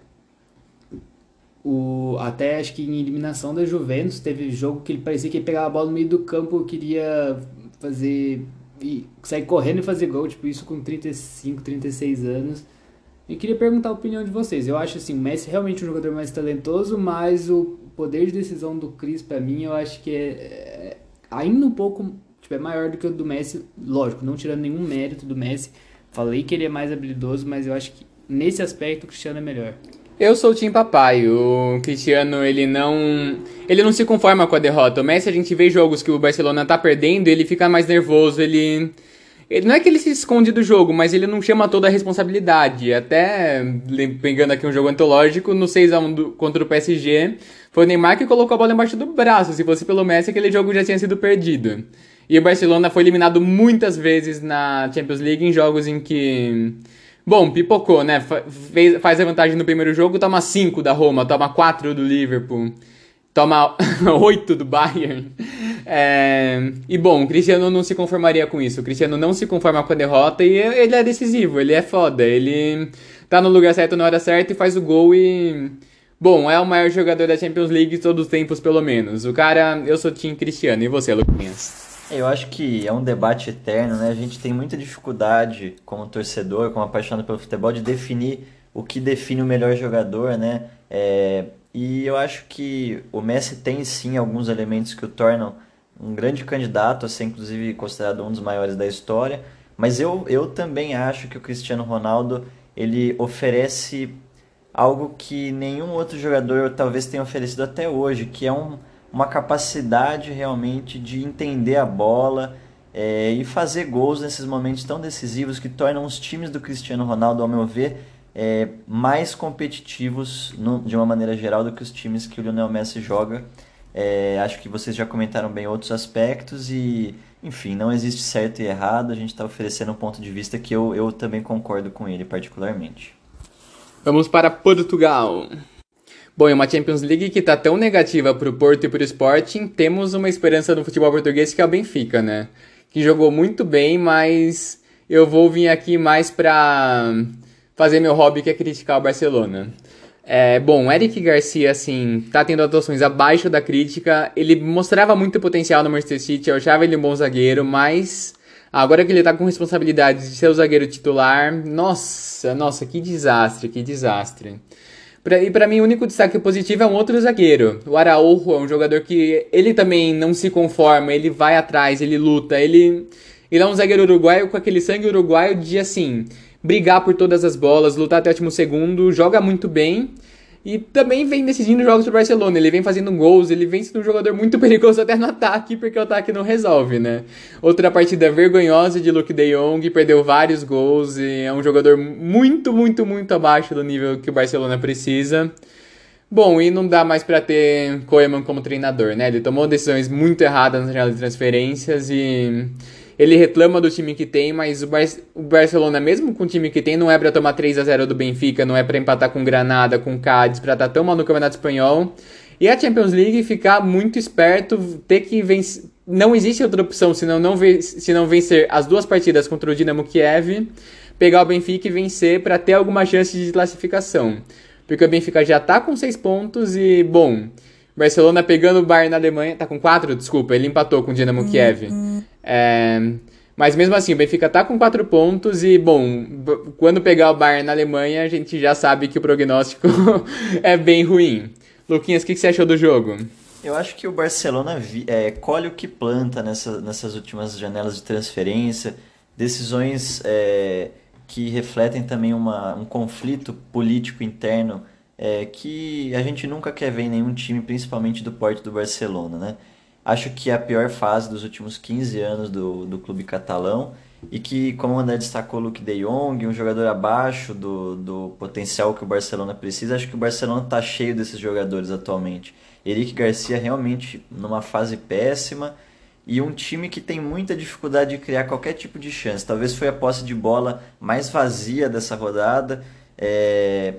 o, até acho que em eliminação da Juventus teve jogo que ele parecia que ele pegava a bola no meio do campo, queria fazer e sair correndo e fazer gol, tipo isso com 35, 36 anos. E queria perguntar a opinião de vocês. Eu acho assim, o Messi é realmente um jogador mais talentoso, mas o poder de decisão do Cris para mim, eu acho que é, é ainda um pouco tipo, é maior do que o do Messi, lógico, não tirando nenhum mérito do Messi. Falei que ele é mais habilidoso, mas eu acho que nesse aspecto o Cristiano é melhor. Eu sou o Tim Papai. O Cristiano, ele não. Ele não se conforma com a derrota. O Messi, a gente vê jogos que o Barcelona tá perdendo, ele fica mais nervoso, ele. Ele, não é que ele se esconde do jogo, mas ele não chama toda a responsabilidade. Até, pegando aqui um jogo antológico, no 6x1 contra o PSG, foi o Neymar que colocou a bola embaixo do braço. Se fosse pelo Messi, aquele jogo já tinha sido perdido. E o Barcelona foi eliminado muitas vezes na Champions League em jogos em que. Bom, pipocou, né? Faz, faz a vantagem no primeiro jogo, toma 5 da Roma, toma 4 do Liverpool, toma 8 do Bayern. É... E bom, o Cristiano não se conformaria com isso. O Cristiano não se conforma com a derrota e ele é decisivo, ele é foda. Ele tá no lugar certo na hora certa e faz o gol e. Bom, é o maior jogador da Champions League de todos os tempos, pelo menos. O cara, eu sou Tim Cristiano. E você, Luquinhas? Eu acho que é um debate eterno, né? A gente tem muita dificuldade como torcedor, como apaixonado pelo futebol, de definir o que define o melhor jogador, né? É, e eu acho que o Messi tem sim alguns elementos que o tornam um grande candidato a ser inclusive considerado um dos maiores da história, mas eu, eu também acho que o Cristiano Ronaldo ele oferece algo que nenhum outro jogador talvez tenha oferecido até hoje, que é um uma capacidade realmente de entender a bola é, e fazer gols nesses momentos tão decisivos que tornam os times do Cristiano Ronaldo, ao meu ver, é, mais competitivos no, de uma maneira geral do que os times que o Lionel Messi joga. É, acho que vocês já comentaram bem outros aspectos e, enfim, não existe certo e errado. A gente está oferecendo um ponto de vista que eu, eu também concordo com ele particularmente. Vamos para Portugal. Bom, em uma Champions League que tá tão negativa pro Porto e pro Sporting, temos uma esperança no futebol português que é o Benfica, né? Que jogou muito bem, mas eu vou vir aqui mais pra fazer meu hobby que é criticar o Barcelona. É, bom, Eric Garcia, assim, tá tendo atuações abaixo da crítica. Ele mostrava muito potencial no Manchester City, eu achava ele um bom zagueiro, mas agora que ele tá com responsabilidade de ser o zagueiro titular, nossa, nossa, que desastre, que desastre. Pra, e para mim, o único destaque positivo é um outro zagueiro. O Araújo é um jogador que ele também não se conforma, ele vai atrás, ele luta, ele, ele é um zagueiro uruguaio com aquele sangue uruguaio de assim, brigar por todas as bolas, lutar até o último segundo, joga muito bem. E também vem decidindo jogos pro Barcelona. Ele vem fazendo gols, ele vem sendo um jogador muito perigoso até no ataque, porque o ataque não resolve, né? Outra partida vergonhosa de Luke de Jong, perdeu vários gols e é um jogador muito, muito, muito abaixo do nível que o Barcelona precisa. Bom, e não dá mais para ter Koeman como treinador, né? Ele tomou decisões muito erradas nas janela de transferências e ele reclama do time que tem, mas o, Bar o Barcelona, mesmo com o time que tem, não é para tomar 3 a 0 do Benfica, não é para empatar com Granada, com Cádiz, para estar tá tão mal no Campeonato Espanhol. E a Champions League ficar muito esperto, ter que vencer. Não existe outra opção se não, se não vencer as duas partidas contra o Dinamo Kiev, pegar o Benfica e vencer para ter alguma chance de classificação. Porque o Benfica já tá com seis pontos e, bom, Barcelona pegando o Bayern na Alemanha, tá com quatro, desculpa, ele empatou com o Dinamo Kiev. É, mas mesmo assim, o Benfica tá com quatro pontos e, bom, quando pegar o Bayern na Alemanha, a gente já sabe que o prognóstico é bem ruim. Luquinhas, o que, que, você achou do jogo? Eu acho que o Barcelona é, colhe o que planta nessa, nessas últimas janelas de transferência, decisões é, que refletem também uma, um conflito político interno é, que a gente nunca quer ver em nenhum time, principalmente do porte do Barcelona, né? Acho que é a pior fase dos últimos 15 anos do, do clube catalão e que, como o André destacou, Luke de Jong, um jogador abaixo do, do potencial que o Barcelona precisa, acho que o Barcelona está cheio desses jogadores atualmente. Eric Garcia realmente numa fase péssima e um time que tem muita dificuldade de criar qualquer tipo de chance. Talvez foi a posse de bola mais vazia dessa rodada. É,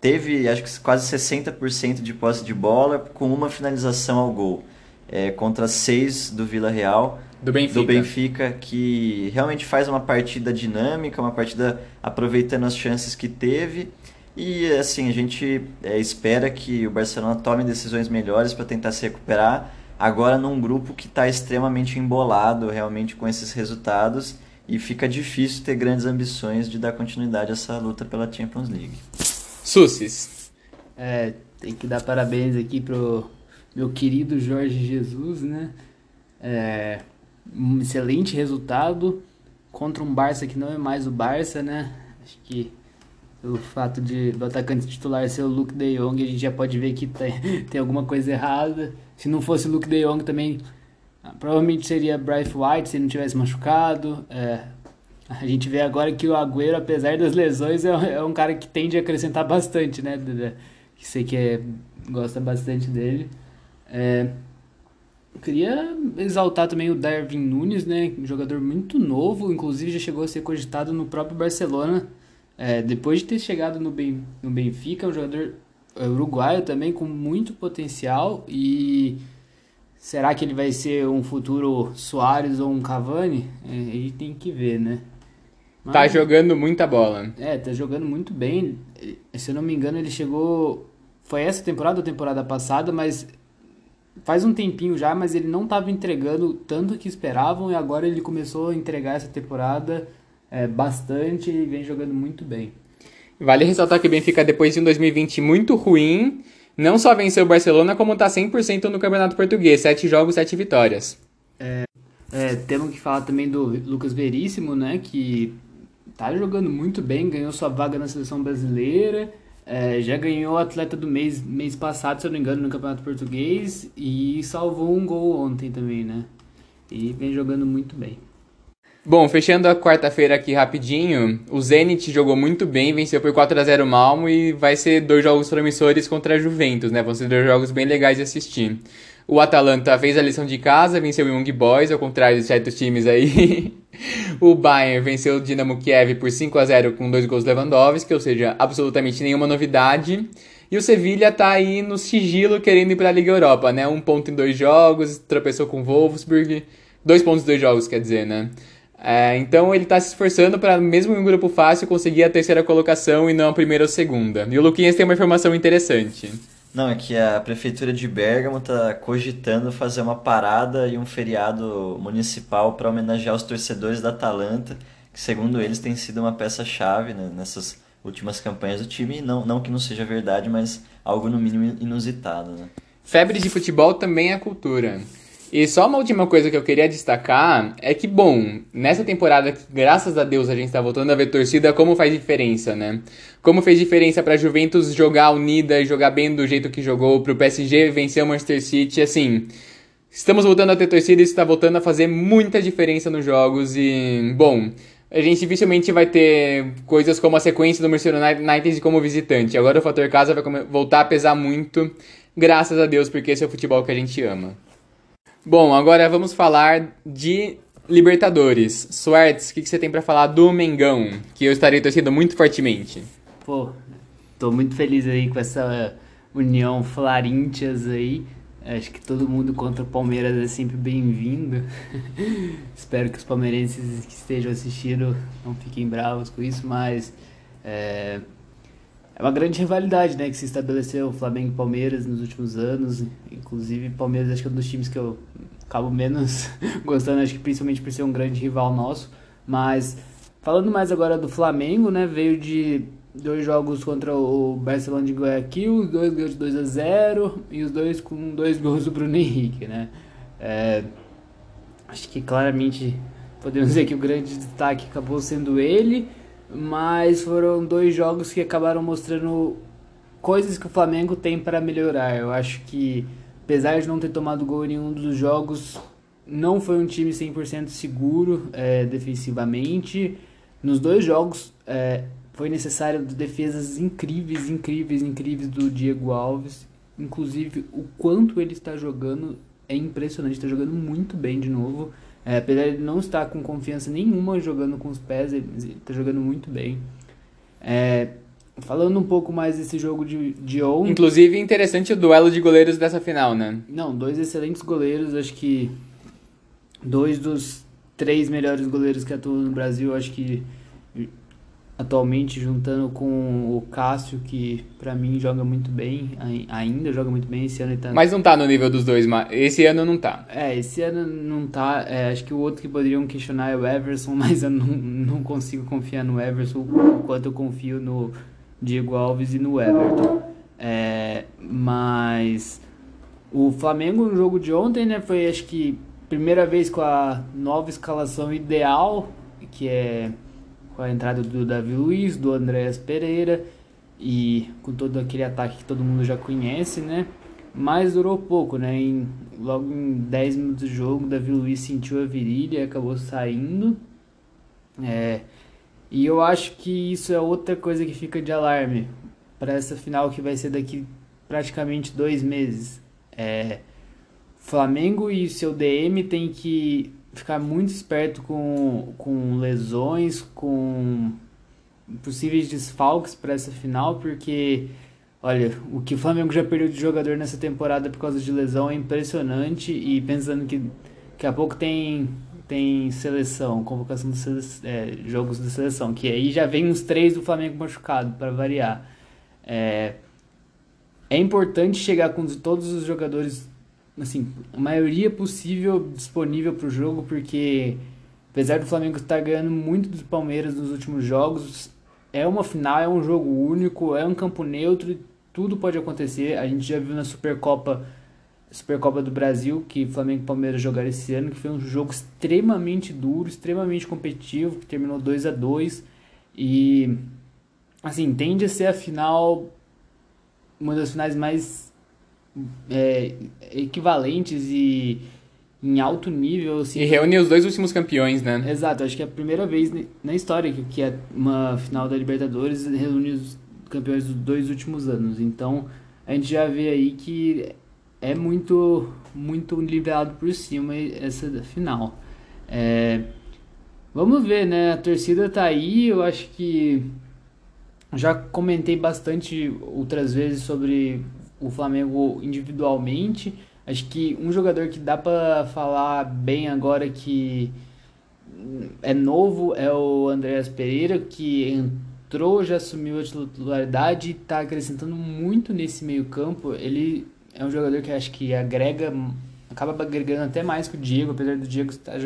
teve acho que quase 60% de posse de bola com uma finalização ao gol é, contra seis do Vila Real. Do Benfica. do Benfica, que realmente faz uma partida dinâmica, uma partida aproveitando as chances que teve. E assim, a gente é, espera que o Barcelona tome decisões melhores para tentar se recuperar. Agora num grupo que está extremamente embolado realmente com esses resultados e fica difícil ter grandes ambições de dar continuidade a essa luta pela Champions League. Sussis. É, tem que dar parabéns aqui pro meu querido Jorge Jesus, né? É, um excelente resultado contra um Barça que não é mais o Barça, né? Acho que pelo fato de do atacante titular ser o Luke De Jong, a gente já pode ver que tem, tem alguma coisa errada. Se não fosse o Luke De Jong também, provavelmente seria Bryce White se não tivesse machucado. É, a gente vê agora que o Agüero, apesar das lesões, é, é um cara que tende a acrescentar bastante, né? Que sei que é, gosta bastante dele. É, eu queria exaltar também o Darwin Nunes, né? Um jogador muito novo, inclusive já chegou a ser cogitado no próprio Barcelona. É, depois de ter chegado no, ben, no Benfica, um jogador é, uruguaio também com muito potencial e será que ele vai ser um futuro Soares ou um Cavani? É, aí tem que ver, né? Mas, tá jogando muita bola. É, tá jogando muito bem. Se eu não me engano, ele chegou. Foi essa temporada ou temporada passada, mas faz um tempinho já, mas ele não estava entregando tanto que esperavam e agora ele começou a entregar essa temporada é, bastante e vem jogando muito bem. Vale ressaltar que o Benfica, depois de um 2020 muito ruim, não só venceu o Barcelona, como está 100% no Campeonato Português, 7 jogos, 7 vitórias. É, é, temos que falar também do Lucas Veríssimo, né, que tá jogando muito bem, ganhou sua vaga na seleção brasileira, é, já ganhou atleta do mês, mês passado, se eu não me engano, no Campeonato Português e salvou um gol ontem também, né? E vem jogando muito bem. Bom, fechando a quarta-feira aqui rapidinho, o Zenit jogou muito bem, venceu por 4 a 0 o Malmo e vai ser dois jogos promissores contra a Juventus, né? Vão ser dois jogos bem legais de assistir. O Atalanta fez a lição de casa, venceu o Young Boys, ao contrário de certos times aí. o Bayern venceu o Dinamo Kiev por 5 a 0 com dois gols Lewandowski, ou seja, absolutamente nenhuma novidade. E o Sevilha tá aí no sigilo querendo ir para a Liga Europa, né? Um ponto em dois jogos, tropeçou com o Wolfsburg. Dois pontos em dois jogos, quer dizer, né? É, então ele está se esforçando para, mesmo em um grupo fácil, conseguir a terceira colocação e não a primeira ou segunda. E o Luquinhas tem uma informação interessante. Não, é que a prefeitura de Bergamo está cogitando fazer uma parada e um feriado municipal para homenagear os torcedores da Atalanta, que segundo eles tem sido uma peça-chave né, nessas últimas campanhas do time. Não, não que não seja verdade, mas algo no mínimo inusitado. Né? Febre de futebol também é cultura. E só uma última coisa que eu queria destacar é que, bom, nessa temporada, graças a Deus, a gente está voltando a ver torcida, como faz diferença, né? Como fez diferença para Juventus jogar unida e jogar bem do jeito que jogou, para o PSG vencer o Manchester City, assim. Estamos voltando a ter torcida e está voltando a fazer muita diferença nos jogos e, bom, a gente dificilmente vai ter coisas como a sequência do Manchester United como visitante. Agora o fator casa vai voltar a pesar muito, graças a Deus, porque esse é o futebol que a gente ama. Bom, agora vamos falar de Libertadores. Suertes, o que, que você tem para falar do Mengão? Que eu estarei torcendo muito fortemente. Pô, tô muito feliz aí com essa união Flarintias aí. Acho que todo mundo contra o Palmeiras é sempre bem-vindo. Espero que os palmeirenses que estejam assistindo não fiquem bravos com isso, mas é, é uma grande rivalidade né, que se estabeleceu Flamengo e Palmeiras nos últimos anos. Inclusive, Palmeiras acho que é um dos times que eu acabo menos gostando, acho que principalmente por ser um grande rival nosso. Mas falando mais agora do Flamengo, né, veio de dois jogos contra o Barcelona de Guayaquil, os dois ganhos de 2 a 0 e os dois com dois gols do Bruno Henrique, né? É, acho que claramente podemos dizer que o grande destaque acabou sendo ele, mas foram dois jogos que acabaram mostrando coisas que o Flamengo tem para melhorar. Eu acho que apesar de não ter tomado gol em nenhum dos jogos, não foi um time 100% seguro é, defensivamente. Nos dois jogos, é, foi necessário defesas incríveis, incríveis, incríveis do Diego Alves. Inclusive, o quanto ele está jogando é impressionante. Está jogando muito bem de novo. É, apesar de não estar com confiança nenhuma jogando com os pés, ele está jogando muito bem. É, falando um pouco mais desse jogo de, de ontem. Inclusive, interessante o duelo de goleiros dessa final, né? Não, dois excelentes goleiros. Acho que dois dos três melhores goleiros que atuam no Brasil. Acho que atualmente juntando com o Cássio, que para mim joga muito bem, ainda joga muito bem esse ano. Tá... Mas não tá no nível dos dois, esse ano não tá. É, esse ano não tá. É, acho que o outro que poderiam questionar é o Everson, mas eu não, não consigo confiar no Everson o quanto eu confio no Diego Alves e no Everton. É, mas o Flamengo no jogo de ontem, né, foi acho que primeira vez com a nova escalação ideal, que é com a entrada do Davi Luiz, do Andréas Pereira e com todo aquele ataque que todo mundo já conhece, né? Mas durou pouco, né? Em, logo em 10 minutos de jogo, Davi Luiz sentiu a virilha e acabou saindo. É, e eu acho que isso é outra coisa que fica de alarme para essa final que vai ser daqui praticamente dois meses. É, Flamengo e seu DM tem que ficar muito esperto com, com lesões, com possíveis desfalques para essa final, porque olha, o que o Flamengo já perdeu de jogador nessa temporada por causa de lesão é impressionante e pensando que daqui a pouco tem tem seleção, convocação de é, jogos de seleção, que aí já vem uns três do Flamengo machucado para variar. É, é importante chegar com todos os jogadores assim, a maioria possível disponível para o jogo, porque apesar do Flamengo estar ganhando muito dos Palmeiras nos últimos jogos, é uma final, é um jogo único, é um campo neutro, tudo pode acontecer. A gente já viu na Supercopa Supercopa do Brasil, que Flamengo e Palmeiras jogaram esse ano, que foi um jogo extremamente duro, extremamente competitivo, que terminou 2 a 2 e assim, tende a ser a final uma das finais mais é, equivalentes e em alto nível. Assim, e reúne os dois últimos campeões, né? Exato, acho que é a primeira vez na história que, que é uma final da Libertadores reúne os campeões dos dois últimos anos. Então a gente já vê aí que é muito, muito nivelado por cima essa final. É, vamos ver, né? A torcida tá aí, eu acho que já comentei bastante outras vezes sobre o Flamengo individualmente. Acho que um jogador que dá para falar bem agora que é novo é o Andreas Pereira, que entrou, já assumiu a titularidade e está acrescentando muito nesse meio-campo. Ele é um jogador que acho que agrega, acaba agregando até mais que o Diego, apesar do Diego estar,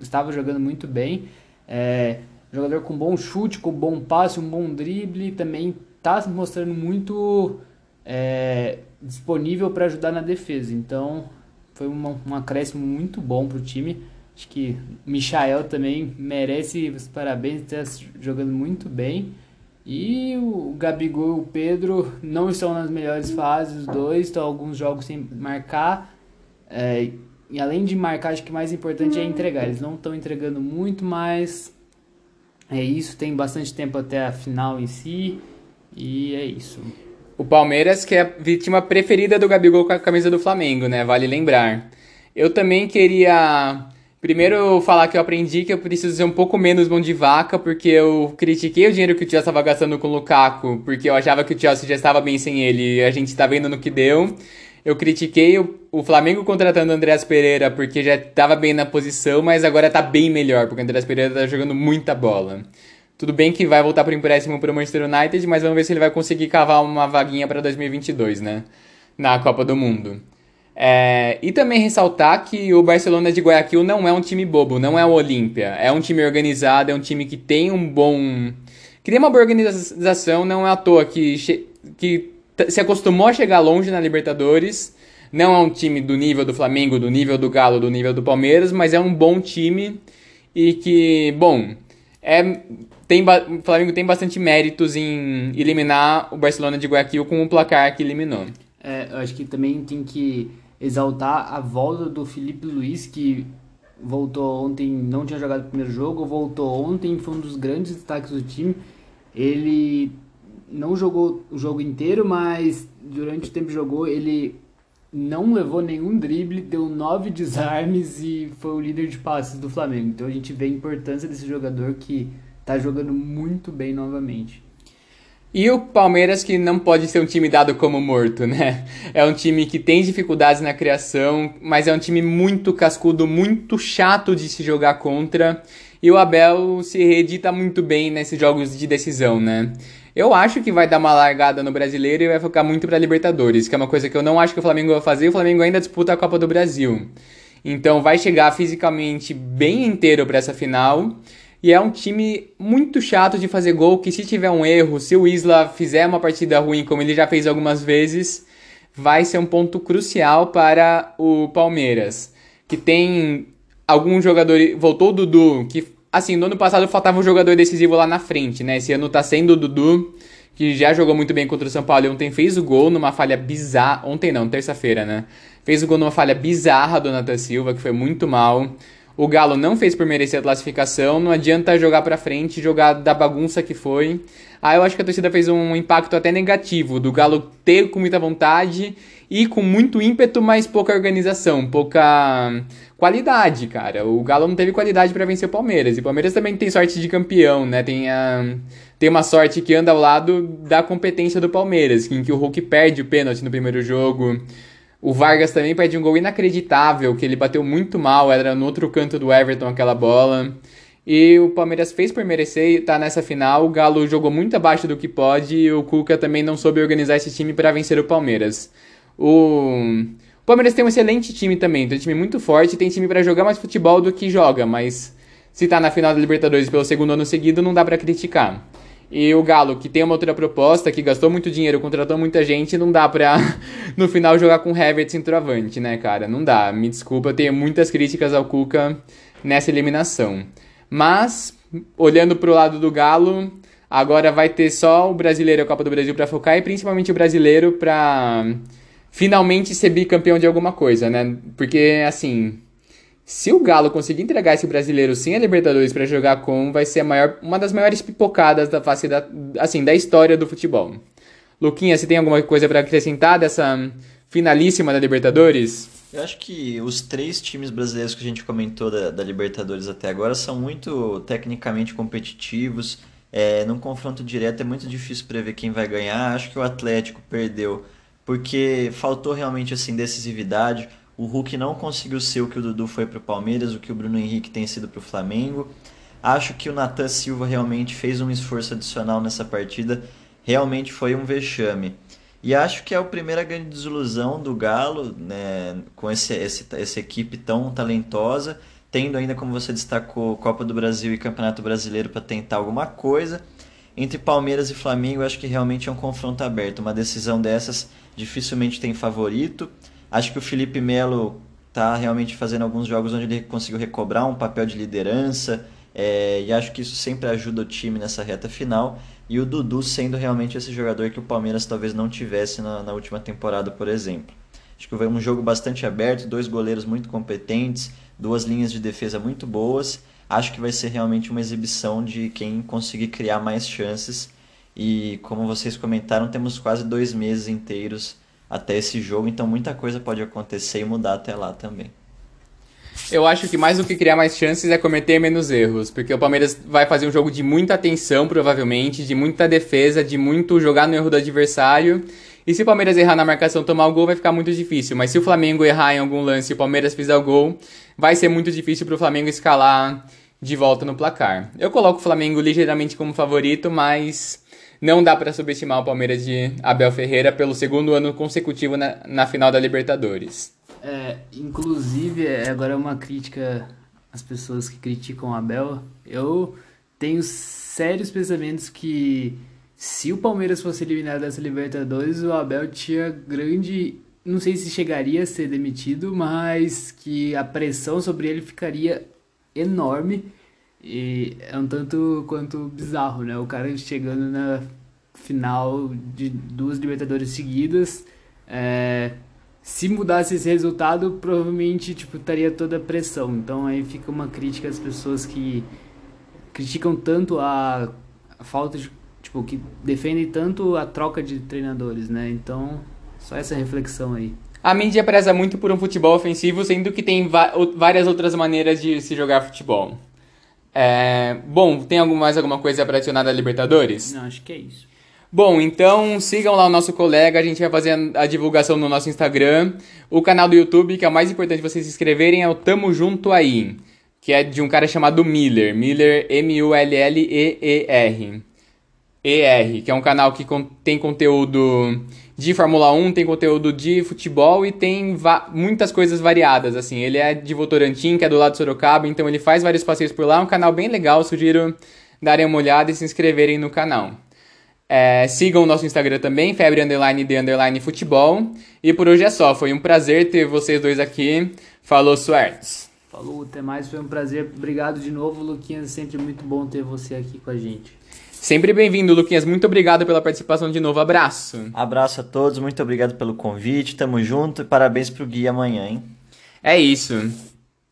estava jogando muito bem. É, jogador com bom chute, com bom passe, um bom drible, também está mostrando muito é, disponível para ajudar na defesa. Então foi uma, um acréscimo muito bom para o time. Acho que o Michael também merece os parabéns, está jogando muito bem. E o Gabigol e o Pedro não estão nas melhores fases, os dois estão alguns jogos sem marcar. É, e além de marcar, acho que o mais importante é entregar. Eles não estão entregando muito, mas é isso. Tem bastante tempo até a final em si. E é isso. O Palmeiras, que é a vítima preferida do Gabigol com a camisa do Flamengo, né? Vale lembrar. Eu também queria Primeiro, falar que eu aprendi que eu preciso ser um pouco menos mão de vaca, porque eu critiquei o dinheiro que o Chelsea estava gastando com o Lukaku, porque eu achava que o Chelsea já estava bem sem ele, e a gente está vendo no que deu. Eu critiquei o, o Flamengo contratando o Andreas Pereira, porque já estava bem na posição, mas agora está bem melhor, porque o Andreas Pereira está jogando muita bola. Tudo bem que vai voltar o empréstimo para o Manchester United, mas vamos ver se ele vai conseguir cavar uma vaguinha para 2022, né? Na Copa do Mundo. É, e também ressaltar que o Barcelona de Guayaquil não é um time bobo, não é o Olímpia. É um time organizado, é um time que tem um bom. que tem uma boa organização, não é à toa que, que se acostumou a chegar longe na Libertadores. Não é um time do nível do Flamengo, do nível do Galo, do nível do Palmeiras, mas é um bom time e que, bom, é, tem, o Flamengo tem bastante méritos em eliminar o Barcelona de Guayaquil com o placar que eliminou. É, eu acho que também tem que exaltar a volta do Felipe Luiz, que voltou ontem, não tinha jogado o primeiro jogo, voltou ontem, foi um dos grandes destaques do time. Ele não jogou o jogo inteiro, mas durante o tempo que jogou, ele não levou nenhum drible, deu nove desarmes e foi o líder de passes do Flamengo. Então a gente vê a importância desse jogador que está jogando muito bem novamente. E o Palmeiras que não pode ser um time dado como morto, né? É um time que tem dificuldades na criação, mas é um time muito cascudo, muito chato de se jogar contra. E o Abel se reedita muito bem nesses jogos de decisão, né? Eu acho que vai dar uma largada no brasileiro e vai focar muito para Libertadores, que é uma coisa que eu não acho que o Flamengo vai fazer. O Flamengo ainda disputa a Copa do Brasil. Então vai chegar fisicamente bem inteiro para essa final. E é um time muito chato de fazer gol, que se tiver um erro, se o Isla fizer uma partida ruim, como ele já fez algumas vezes, vai ser um ponto crucial para o Palmeiras. Que tem algum jogador. Voltou o Dudu, que assim, no ano passado faltava um jogador decisivo lá na frente, né? Esse ano tá sendo o Dudu, que já jogou muito bem contra o São Paulo e ontem fez o gol numa falha bizarra. Ontem não, terça-feira, né? Fez o gol numa falha bizarra do Nathan Silva, que foi muito mal. O Galo não fez por merecer a classificação, não adianta jogar pra frente, jogar da bagunça que foi. Aí eu acho que a torcida fez um impacto até negativo, do Galo ter com muita vontade e com muito ímpeto, mas pouca organização, pouca qualidade, cara. O Galo não teve qualidade para vencer o Palmeiras. E o Palmeiras também tem sorte de campeão, né? Tem, a, tem uma sorte que anda ao lado da competência do Palmeiras, em que o Hulk perde o pênalti no primeiro jogo. O Vargas também perde um gol inacreditável, que ele bateu muito mal, era no outro canto do Everton aquela bola. E o Palmeiras fez por merecer e tá nessa final. O Galo jogou muito abaixo do que pode e o Cuca também não soube organizar esse time para vencer o Palmeiras. O... Palmeiras tem um excelente time também, tem um time muito forte, tem time para jogar mais futebol do que joga, mas se tá na final da Libertadores pelo segundo ano seguido, não dá para criticar. E o Galo, que tem uma outra proposta, que gastou muito dinheiro, contratou muita gente, não dá pra no final jogar com o Herbert centroavante, né, cara? Não dá. Me desculpa, eu tenho muitas críticas ao Cuca nessa eliminação. Mas, olhando pro lado do Galo, agora vai ter só o brasileiro, a Copa do Brasil para focar e principalmente o brasileiro pra finalmente ser bicampeão de alguma coisa, né? Porque, assim, se o Galo conseguir entregar esse brasileiro sem a Libertadores para jogar com, vai ser maior, uma das maiores pipocadas da face da, assim, da história do futebol. Luquinha, você tem alguma coisa para acrescentar dessa finalíssima da Libertadores? Eu acho que os três times brasileiros que a gente comentou da, da Libertadores até agora são muito tecnicamente competitivos. É, num confronto direto é muito difícil prever quem vai ganhar. Acho que o Atlético perdeu porque faltou realmente assim decisividade. O Hulk não conseguiu ser o que o Dudu foi para o Palmeiras, o que o Bruno Henrique tem sido para o Flamengo. Acho que o Natan Silva realmente fez um esforço adicional nessa partida. Realmente foi um vexame. E acho que é a primeira grande desilusão do Galo, né, com esse, esse, essa equipe tão talentosa, tendo ainda, como você destacou, Copa do Brasil e Campeonato Brasileiro para tentar alguma coisa. Entre Palmeiras e Flamengo, acho que realmente é um confronto aberto. Uma decisão dessas dificilmente tem favorito. Acho que o Felipe Melo está realmente fazendo alguns jogos onde ele conseguiu recobrar um papel de liderança. É, e acho que isso sempre ajuda o time nessa reta final. E o Dudu sendo realmente esse jogador que o Palmeiras talvez não tivesse na, na última temporada, por exemplo. Acho que foi um jogo bastante aberto, dois goleiros muito competentes, duas linhas de defesa muito boas. Acho que vai ser realmente uma exibição de quem conseguir criar mais chances. E como vocês comentaram, temos quase dois meses inteiros até esse jogo, então muita coisa pode acontecer e mudar até lá também. Eu acho que mais do que criar mais chances é cometer menos erros, porque o Palmeiras vai fazer um jogo de muita atenção, provavelmente, de muita defesa, de muito jogar no erro do adversário. E se o Palmeiras errar na marcação tomar o gol, vai ficar muito difícil. Mas se o Flamengo errar em algum lance e o Palmeiras fizer o gol, vai ser muito difícil para o Flamengo escalar de volta no placar. Eu coloco o Flamengo ligeiramente como favorito, mas não dá para subestimar o Palmeiras de Abel Ferreira pelo segundo ano consecutivo na, na final da Libertadores. É, inclusive, é, agora é uma crítica às pessoas que criticam o Abel. Eu tenho sérios pensamentos que se o Palmeiras fosse eliminado dessa Libertadores, o Abel tinha grande. Não sei se chegaria a ser demitido, mas que a pressão sobre ele ficaria enorme e é um tanto quanto bizarro, né? O cara chegando na final de duas Libertadores seguidas. É, se mudasse esse resultado, provavelmente tipo, estaria toda a pressão. Então aí fica uma crítica às pessoas que criticam tanto a, a falta de. Tipo, que defendem tanto a troca de treinadores, né? Então, só essa reflexão aí. A mídia preza muito por um futebol ofensivo, sendo que tem várias outras maneiras de se jogar futebol. É, bom, tem algum, mais alguma coisa para adicionar da Libertadores? Não, acho que é isso. Bom, então sigam lá o nosso colega, a gente vai fazer a divulgação no nosso Instagram. O canal do YouTube, que é o mais importante vocês se inscreverem, é o Tamo Junto Aí, que é de um cara chamado Miller. Miller, M-U-L-L-E-E-R. ER, que é um canal que tem conteúdo de Fórmula 1, tem conteúdo de futebol e tem muitas coisas variadas, assim. Ele é de Votorantim, que é do lado de Sorocaba, então ele faz vários passeios por lá. É um canal bem legal, sugiro darem uma olhada e se inscreverem no canal. É, sigam o nosso Instagram também, febre underline de underline futebol. E por hoje é só, foi um prazer ter vocês dois aqui. Falou, Suertes. Falou, até mais, foi um prazer. Obrigado de novo, Luquinhas. Sempre muito bom ter você aqui com a gente. Sempre bem-vindo, Luquinhas. Muito obrigado pela participação de novo. Abraço. Abraço a todos, muito obrigado pelo convite. Tamo junto e parabéns pro Gui amanhã, hein? É isso.